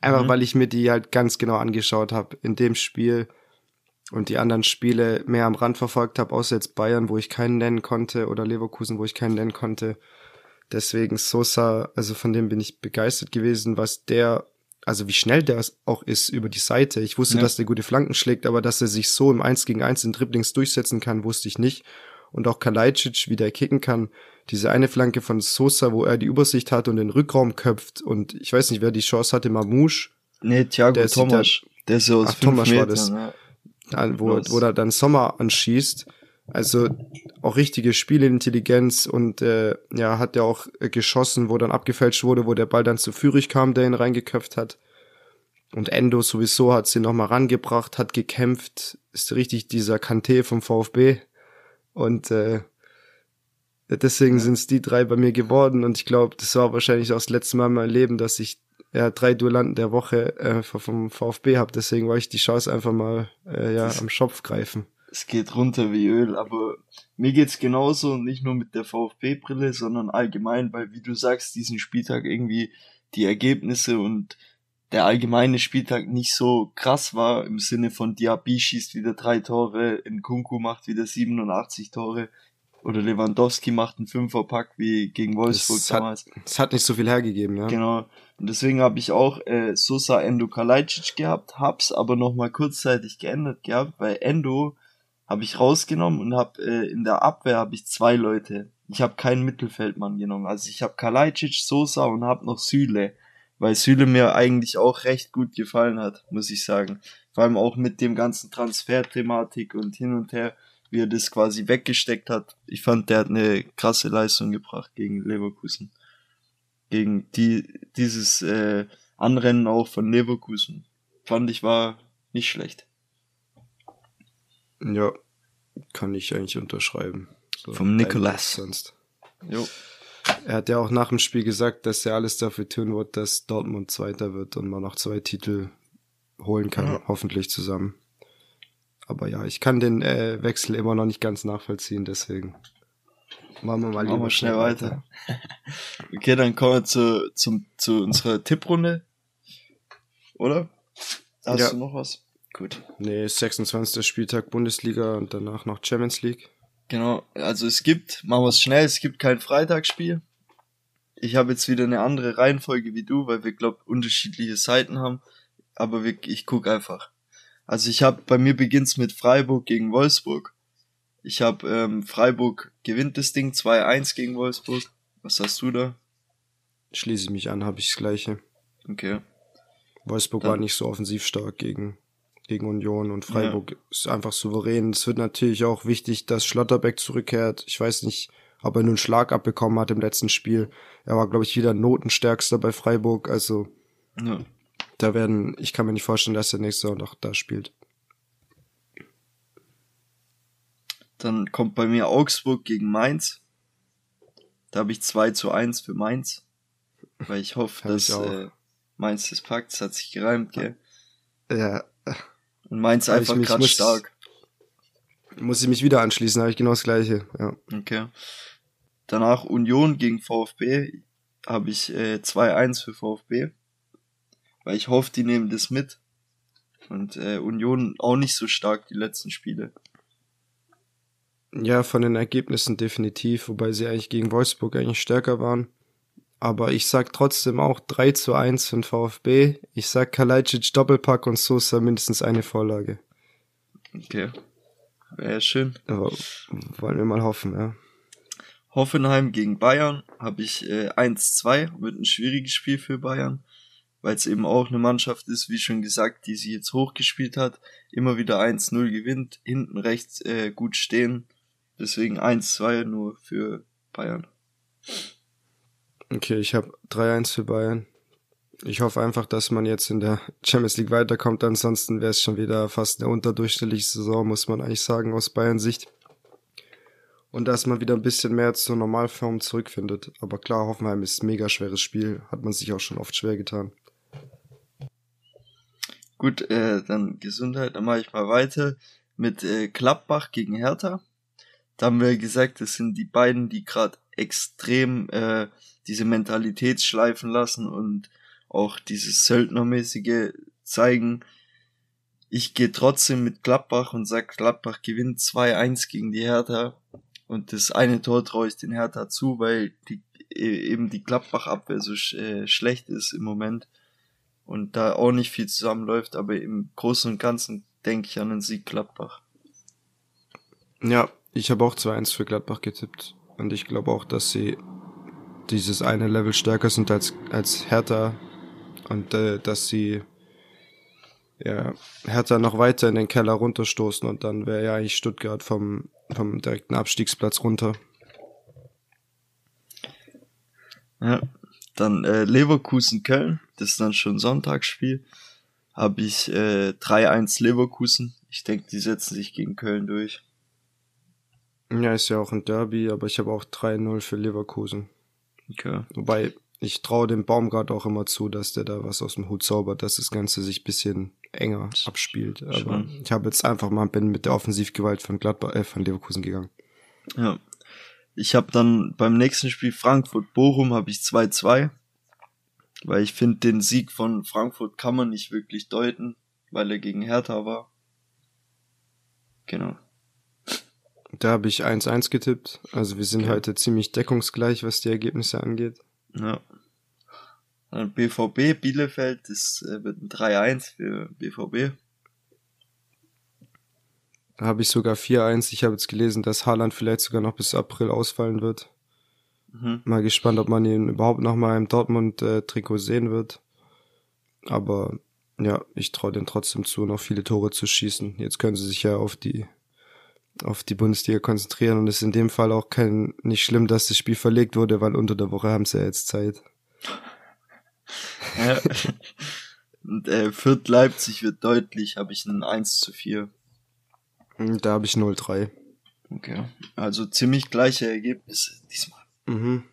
Einfach mhm. weil ich mir die halt ganz genau angeschaut habe in dem Spiel und die anderen Spiele mehr am Rand verfolgt habe, außer jetzt Bayern, wo ich keinen nennen konnte, oder Leverkusen, wo ich keinen nennen konnte. Deswegen Sosa, also von dem bin ich begeistert gewesen, was der also wie schnell der auch ist über die Seite. Ich wusste, ja. dass der gute Flanken schlägt, aber dass er sich so im 1 gegen 1 in Dribblings durchsetzen kann, wusste ich nicht. Und auch Kalajdzic, wie der kicken kann. Diese eine Flanke von Sosa, wo er die Übersicht hat und den Rückraum köpft. Und ich weiß nicht, wer die Chance hatte, Mamouche. Nee, Thiago der Thomas. Der ist so aus Ach, Thomas Metern, war das. Ne? Wo, wo er dann Sommer anschießt. Also auch richtige Spielintelligenz und äh, ja, hat ja auch äh, geschossen, wo dann abgefälscht wurde, wo der Ball dann zu Führig kam, der ihn reingeköpft hat. Und Endo sowieso hat sie nochmal rangebracht, hat gekämpft, ist richtig dieser Kanté vom VfB. Und äh, deswegen sind es die drei bei mir geworden. Und ich glaube, das war wahrscheinlich auch das letzte Mal in meinem Leben, dass ich ja, drei Duellanten der Woche äh, vom VfB habe. Deswegen wollte ich die Chance einfach mal äh, ja, am Schopf greifen es geht runter wie Öl, aber mir geht's genauso nicht nur mit der VfB-Brille, sondern allgemein, weil wie du sagst, diesen Spieltag irgendwie die Ergebnisse und der allgemeine Spieltag nicht so krass war, im Sinne von Diaby schießt wieder drei Tore, Nkunku macht wieder 87 Tore oder Lewandowski macht einen Fünferpack wie gegen Wolfsburg es damals. Hat, es hat nicht so viel hergegeben, ja. Genau. Und deswegen habe ich auch äh, Sosa Endo Kalajdzic gehabt, hab's aber nochmal kurzzeitig geändert gehabt, weil Endo habe ich rausgenommen und habe äh, in der Abwehr habe ich zwei Leute. Ich habe keinen Mittelfeldmann genommen. Also ich habe Kalajdzic, Sosa und habe noch Süle, weil Süle mir eigentlich auch recht gut gefallen hat, muss ich sagen. Vor allem auch mit dem ganzen Transfer-Thematik und hin und her, wie er das quasi weggesteckt hat. Ich fand, der hat eine krasse Leistung gebracht gegen Leverkusen. Gegen die dieses äh, Anrennen auch von Leverkusen. Fand ich war nicht schlecht. Ja, kann ich eigentlich unterschreiben. So, Vom Nicolas. Sonst. Jo. Er hat ja auch nach dem Spiel gesagt, dass er alles dafür tun wird, dass Dortmund Zweiter wird und man noch zwei Titel holen kann, ja. hoffentlich zusammen. Aber ja, ich kann den äh, Wechsel immer noch nicht ganz nachvollziehen, deswegen machen wir mal lieber wir schnell weiter. weiter. okay, dann kommen wir zu, zum, zu unserer Tipprunde. Oder? Hast ja. du noch was? Gut. Nee, 26. Spieltag Bundesliga und danach noch Champions League. Genau, also es gibt, machen wir es schnell, es gibt kein Freitagsspiel. Ich habe jetzt wieder eine andere Reihenfolge wie du, weil wir, glaube unterschiedliche Seiten haben. Aber wir, ich guck einfach. Also ich habe, bei mir beginnt's mit Freiburg gegen Wolfsburg. Ich habe ähm, Freiburg gewinnt das Ding 2-1 gegen Wolfsburg. Was hast du da? Schließe ich mich an, habe ich das gleiche. Okay. Wolfsburg Dann, war nicht so offensiv stark gegen gegen Union und Freiburg ja. ist einfach souverän. Es wird natürlich auch wichtig, dass Schlotterbeck zurückkehrt. Ich weiß nicht, ob er nun Schlag abbekommen hat im letzten Spiel. Er war, glaube ich, wieder Notenstärkster bei Freiburg. Also ja. da werden, ich kann mir nicht vorstellen, dass er nächste Saison noch da spielt. Dann kommt bei mir Augsburg gegen Mainz. Da habe ich 2 zu 1 für Mainz. Weil ich hoffe, dass ich äh, Mainz das packt. Es hat sich gereimt, gell? Ja. Und Mainz einfach gerade stark. Muss ich mich wieder anschließen, habe ich genau das gleiche. Ja. Okay. Danach Union gegen VfB habe ich äh, 2-1 für VfB. Weil ich hoffe, die nehmen das mit. Und äh, Union auch nicht so stark die letzten Spiele. Ja, von den Ergebnissen definitiv, wobei sie eigentlich gegen Wolfsburg eigentlich stärker waren. Aber ich sag trotzdem auch 3 zu 1 für den VfB. Ich sag Kalajdzic Doppelpack und Sosa mindestens eine Vorlage. Okay. Wäre schön. Aber wollen wir mal hoffen, ja. Hoffenheim gegen Bayern habe ich äh, 1-2, wird ein schwieriges Spiel für Bayern, weil es eben auch eine Mannschaft ist, wie schon gesagt, die sie jetzt hochgespielt hat, immer wieder 1-0 gewinnt, hinten rechts äh, gut stehen, deswegen 1-2 nur für Bayern. Okay, ich habe 3-1 für Bayern. Ich hoffe einfach, dass man jetzt in der Champions League weiterkommt. Ansonsten wäre es schon wieder fast eine unterdurchschnittliche Saison, muss man eigentlich sagen, aus Bayern Sicht. Und dass man wieder ein bisschen mehr zur Normalform zurückfindet. Aber klar, Hoffenheim ist ein mega schweres Spiel. Hat man sich auch schon oft schwer getan. Gut, äh, dann Gesundheit. Dann mache ich mal weiter mit äh, Klappbach gegen Hertha. Da haben wir gesagt, das sind die beiden, die gerade extrem äh, diese Mentalität schleifen lassen und auch dieses Söldnermäßige zeigen. Ich gehe trotzdem mit Gladbach und sag, Gladbach gewinnt 2-1 gegen die Hertha. Und das eine Tor traue ich den Hertha zu, weil die, e, eben die Gladbach-Abwehr so sch, äh, schlecht ist im Moment. Und da auch nicht viel zusammenläuft, aber im Großen und Ganzen denke ich an den Sieg Gladbach. Ja, ich habe auch 2-1 für Gladbach getippt. Und ich glaube auch, dass sie dieses eine Level stärker sind als, als Hertha und äh, dass sie ja, Hertha noch weiter in den Keller runterstoßen und dann wäre ja eigentlich Stuttgart vom, vom direkten Abstiegsplatz runter. Ja, dann äh, Leverkusen-Köln, das ist dann schon Sonntagsspiel. Habe ich äh, 3-1 Leverkusen. Ich denke, die setzen sich gegen Köln durch. Ja, ist ja auch ein Derby, aber ich habe auch 3-0 für Leverkusen. Okay. Wobei, ich traue dem Baumgart auch immer zu, dass der da was aus dem Hut zaubert, dass das Ganze sich bisschen enger abspielt. Aber Schon. ich habe jetzt einfach mal bin mit der Offensivgewalt von Gladbach, äh, von Leverkusen gegangen. Ja. Ich habe dann beim nächsten Spiel Frankfurt-Bochum habe ich 2-2, weil ich finde, den Sieg von Frankfurt kann man nicht wirklich deuten, weil er gegen Hertha war. Genau. Da habe ich 1-1 getippt. Also wir sind okay. heute ziemlich deckungsgleich, was die Ergebnisse angeht. Ja. BVB Bielefeld, das äh, wird ein 3-1 für BVB. Da habe ich sogar 4-1. Ich habe jetzt gelesen, dass Haaland vielleicht sogar noch bis April ausfallen wird. Mhm. Mal gespannt, ob man ihn überhaupt noch mal im Dortmund-Trikot äh, sehen wird. Aber ja, ich traue den trotzdem zu, noch viele Tore zu schießen. Jetzt können sie sich ja auf die auf die Bundesliga konzentrieren und es ist in dem Fall auch kein nicht schlimm, dass das Spiel verlegt wurde, weil unter der Woche haben sie ja jetzt Zeit. Ja. und äh, Fürth Leipzig wird deutlich, habe ich ein 1 zu 4. Hm, da habe ich 0-3. Okay. Also ziemlich gleiche Ergebnisse diesmal. Mhm.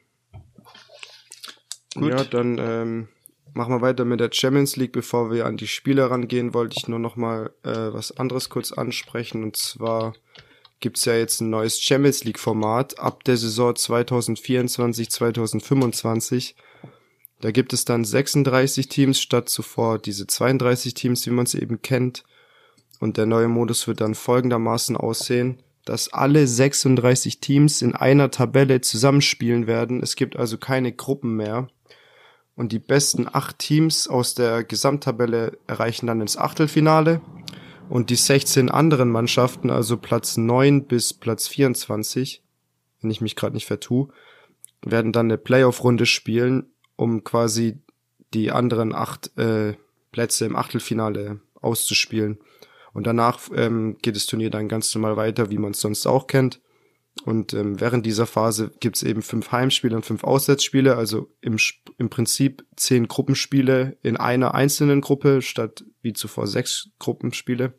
Gut. Ja, dann ähm, machen wir weiter mit der Champions League. Bevor wir an die Spiele rangehen, wollte ich nur noch mal äh, was anderes kurz ansprechen. Und zwar gibt's ja jetzt ein neues Champions League Format ab der Saison 2024, 2025. Da gibt es dann 36 Teams statt zuvor diese 32 Teams, wie man sie eben kennt. Und der neue Modus wird dann folgendermaßen aussehen, dass alle 36 Teams in einer Tabelle zusammenspielen werden. Es gibt also keine Gruppen mehr. Und die besten acht Teams aus der Gesamttabelle erreichen dann ins Achtelfinale. Und die 16 anderen Mannschaften, also Platz 9 bis Platz 24, wenn ich mich gerade nicht vertue, werden dann eine Playoff-Runde spielen, um quasi die anderen acht äh, Plätze im Achtelfinale auszuspielen. Und danach ähm, geht das Turnier dann ganz normal weiter, wie man es sonst auch kennt. Und ähm, während dieser Phase gibt's eben fünf Heimspiele und fünf Auswärtsspiele, also im, im Prinzip zehn Gruppenspiele in einer einzelnen Gruppe statt wie zuvor sechs Gruppenspiele.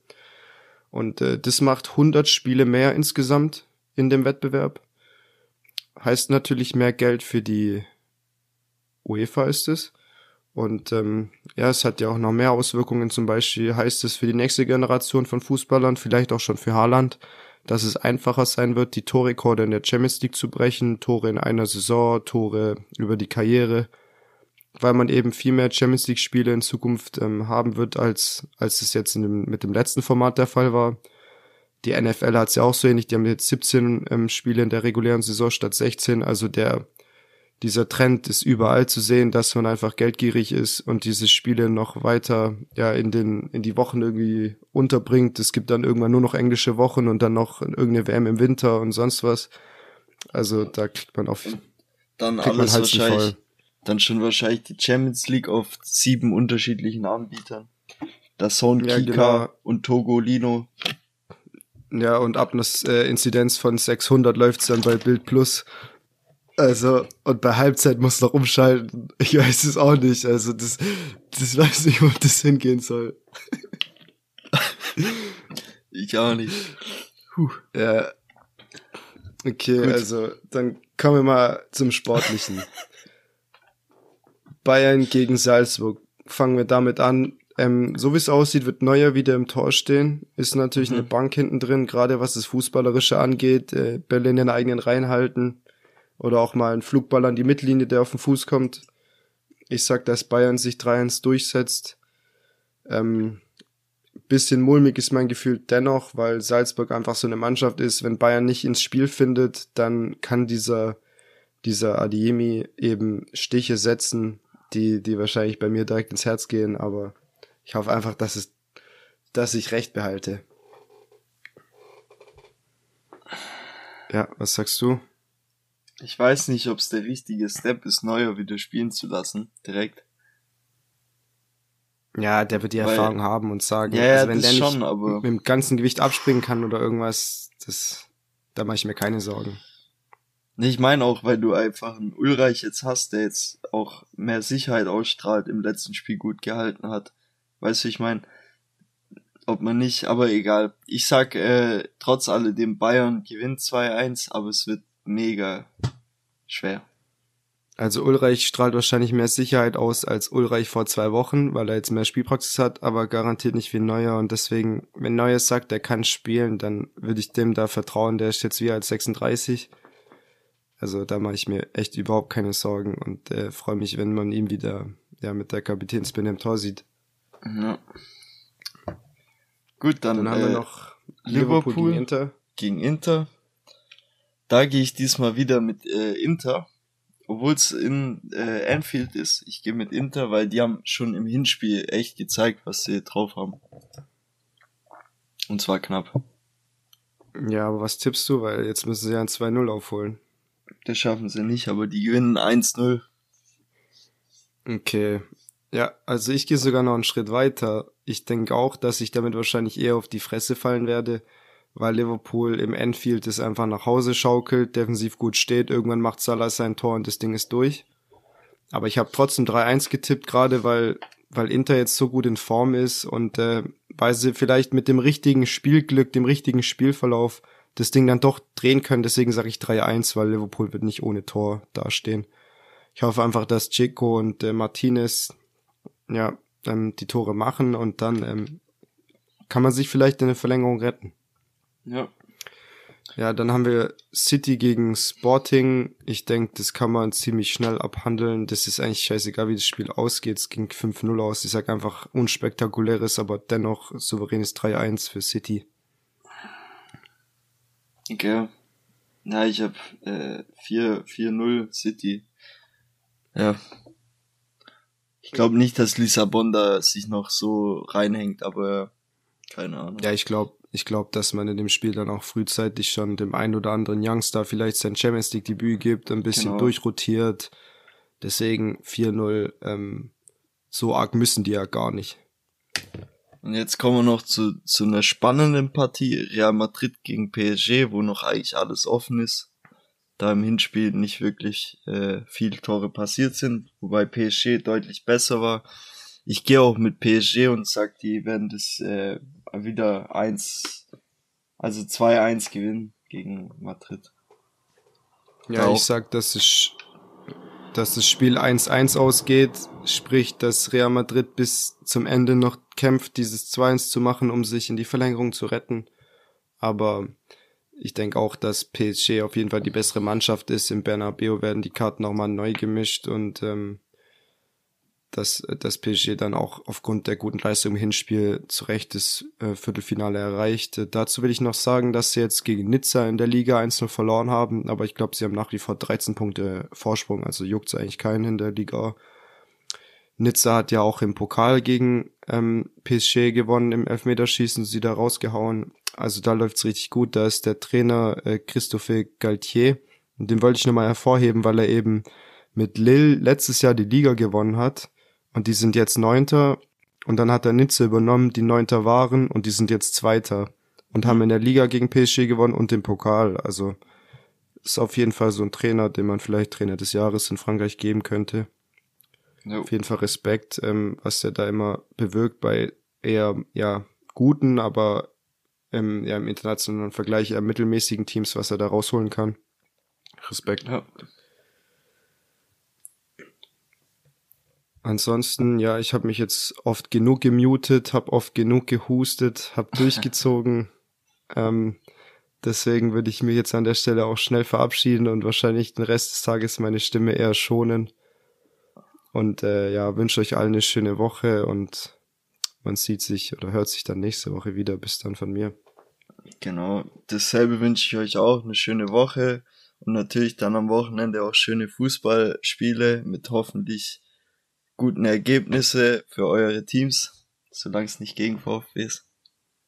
Und äh, das macht 100 Spiele mehr insgesamt in dem Wettbewerb. heißt natürlich mehr Geld für die UEFA ist es. Und ähm, ja, es hat ja auch noch mehr Auswirkungen. Zum Beispiel heißt es für die nächste Generation von Fußballern, vielleicht auch schon für Haaland, dass es einfacher sein wird, die Torrekorde in der Champions League zu brechen, Tore in einer Saison, Tore über die Karriere, weil man eben viel mehr Champions League Spiele in Zukunft ähm, haben wird, als, als es jetzt dem, mit dem letzten Format der Fall war. Die NFL hat es ja auch so ähnlich, die haben jetzt 17 ähm, Spiele in der regulären Saison statt 16, also der dieser Trend ist überall zu sehen, dass man einfach geldgierig ist und diese Spiele noch weiter ja in den in die Wochen irgendwie unterbringt. Es gibt dann irgendwann nur noch englische Wochen und dann noch irgendeine WM im Winter und sonst was. Also da kriegt man auf dann alles wahrscheinlich dann schon wahrscheinlich die Champions League auf sieben unterschiedlichen Anbietern. Das Zone ja, Kika genau. und Togolino. Ja, und ab einer äh, Inzidenz von 600 läuft's dann bei Bild Plus. Also, und bei Halbzeit muss noch umschalten. Ich weiß es auch nicht. Also, das, das weiß nicht, wo das hingehen soll. ich auch nicht. Puh. Ja. Okay, Gut. also, dann kommen wir mal zum Sportlichen. Bayern gegen Salzburg. Fangen wir damit an. Ähm, so wie es aussieht, wird Neuer wieder im Tor stehen. Ist natürlich mhm. eine Bank hinten drin, gerade was das Fußballerische angeht. Äh, Berlin in den eigenen Reihen halten oder auch mal ein Flugball an die Mittellinie, der auf den Fuß kommt. Ich sag, dass Bayern sich 3-1 durchsetzt. Ähm, bisschen mulmig ist mein Gefühl dennoch, weil Salzburg einfach so eine Mannschaft ist. Wenn Bayern nicht ins Spiel findet, dann kann dieser, dieser Adiemi eben Stiche setzen, die, die wahrscheinlich bei mir direkt ins Herz gehen, aber ich hoffe einfach, dass es, dass ich recht behalte. Ja, was sagst du? Ich weiß nicht, ob es der richtige Step ist, Neuer wieder spielen zu lassen, direkt. Ja, der wird die Weil, Erfahrung haben und sagen, ja, also wenn der nicht schon, mit dem ganzen Gewicht abspringen kann oder irgendwas, das, da mache ich mir keine Sorgen. Ich meine auch, weil du einfach einen Ulreich jetzt hast, der jetzt auch mehr Sicherheit ausstrahlt, im letzten Spiel gut gehalten hat. Weißt du, ich meine, ob man nicht, aber egal. Ich sag, äh, trotz alledem Bayern gewinnt 2-1, aber es wird mega schwer. Also Ulreich strahlt wahrscheinlich mehr Sicherheit aus als Ulreich vor zwei Wochen, weil er jetzt mehr Spielpraxis hat, aber garantiert nicht wie Neuer. Und deswegen, wenn Neuer sagt, er kann spielen, dann würde ich dem da vertrauen. Der ist jetzt wie als 36. Also da mache ich mir echt überhaupt keine Sorgen und äh, freue mich, wenn man ihn wieder ja mit der Kapitänsbinde im Tor sieht. Ja. Gut, dann, dann haben äh, wir noch Liverpool, Liverpool gegen Inter. Gegen Inter. Da gehe ich diesmal wieder mit äh, Inter, obwohl es in äh, Anfield ist. Ich gehe mit Inter, weil die haben schon im Hinspiel echt gezeigt, was sie drauf haben. Und zwar knapp. Ja, aber was tippst du? Weil jetzt müssen sie ja ein 2-0 aufholen. Das schaffen sie nicht, aber die gewinnen 1-0. Okay. Ja, also ich gehe sogar noch einen Schritt weiter. Ich denke auch, dass ich damit wahrscheinlich eher auf die Fresse fallen werde weil Liverpool im Enfield es einfach nach Hause schaukelt, defensiv gut steht, irgendwann macht Salah sein Tor und das Ding ist durch. Aber ich habe trotzdem 3-1 getippt, gerade weil, weil Inter jetzt so gut in Form ist und äh, weil sie vielleicht mit dem richtigen Spielglück, dem richtigen Spielverlauf das Ding dann doch drehen können. Deswegen sage ich 3-1, weil Liverpool wird nicht ohne Tor dastehen. Ich hoffe einfach, dass Chico und äh, Martinez ja ähm, die Tore machen und dann ähm, kann man sich vielleicht in der Verlängerung retten. Ja. Ja, dann haben wir City gegen Sporting. Ich denke, das kann man ziemlich schnell abhandeln. Das ist eigentlich scheißegal, wie das Spiel ausgeht. Es ging 5-0 aus. Ich sag einfach unspektakuläres, aber dennoch souveränes 3-1 für City. Okay. Ja, ich hab äh, 4-0 City. Ja. Ich glaube nicht, dass Lissabon da sich noch so reinhängt, aber keine Ahnung. Ja, ich glaube, ich glaube, dass man in dem Spiel dann auch frühzeitig schon dem einen oder anderen Youngster vielleicht sein Champions League Debüt gibt, ein bisschen genau. durchrotiert. Deswegen 4-0, ähm, so arg müssen die ja gar nicht. Und jetzt kommen wir noch zu, zu einer spannenden Partie. Real Madrid gegen PSG, wo noch eigentlich alles offen ist. Da im Hinspiel nicht wirklich äh, viele Tore passiert sind, wobei PSG deutlich besser war. Ich gehe auch mit PSG und sag, die werden das äh, wieder 1, also 2-1 gewinnen gegen Madrid. Ja, auch. ich sag, dass es, dass das Spiel 1-1 ausgeht, sprich, dass Real Madrid bis zum Ende noch kämpft, dieses 2-1 zu machen, um sich in die Verlängerung zu retten. Aber ich denke auch, dass PSG auf jeden Fall die bessere Mannschaft ist. Im Bernabeu werden die Karten nochmal neu gemischt und ähm, dass das PSG dann auch aufgrund der guten Leistung im Hinspiel zu Recht das äh, Viertelfinale erreicht. Äh, dazu will ich noch sagen, dass sie jetzt gegen Nizza in der Liga 1-0 verloren haben, aber ich glaube, sie haben nach wie vor 13 Punkte Vorsprung, also juckt es eigentlich keinen in der Liga. Nizza hat ja auch im Pokal gegen ähm, PSG gewonnen, im Elfmeterschießen sie da rausgehauen. Also da läuft's richtig gut. Da ist der Trainer äh, Christophe Galtier. Und den wollte ich nochmal hervorheben, weil er eben mit Lille letztes Jahr die Liga gewonnen hat und die sind jetzt Neunter und dann hat er Nizza übernommen, die Neunter waren und die sind jetzt Zweiter und haben in der Liga gegen PSG gewonnen und den Pokal. Also ist auf jeden Fall so ein Trainer, den man vielleicht Trainer des Jahres in Frankreich geben könnte. No. Auf jeden Fall Respekt, ähm, was er da immer bewirkt bei eher ja guten, aber ähm, ja, im internationalen Vergleich eher mittelmäßigen Teams, was er da rausholen kann. Respekt. Ja. Ansonsten, ja, ich habe mich jetzt oft genug gemutet, habe oft genug gehustet, habe durchgezogen. ähm, deswegen würde ich mich jetzt an der Stelle auch schnell verabschieden und wahrscheinlich den Rest des Tages meine Stimme eher schonen. Und äh, ja, wünsche euch allen eine schöne Woche und man sieht sich oder hört sich dann nächste Woche wieder. Bis dann von mir. Genau, dasselbe wünsche ich euch auch, eine schöne Woche und natürlich dann am Wochenende auch schöne Fußballspiele mit hoffentlich guten Ergebnisse für eure Teams, solange es nicht gegen VfB ist.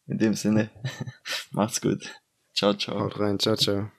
In dem Sinne, macht's gut. Ciao, ciao. Haut rein, ciao, ciao.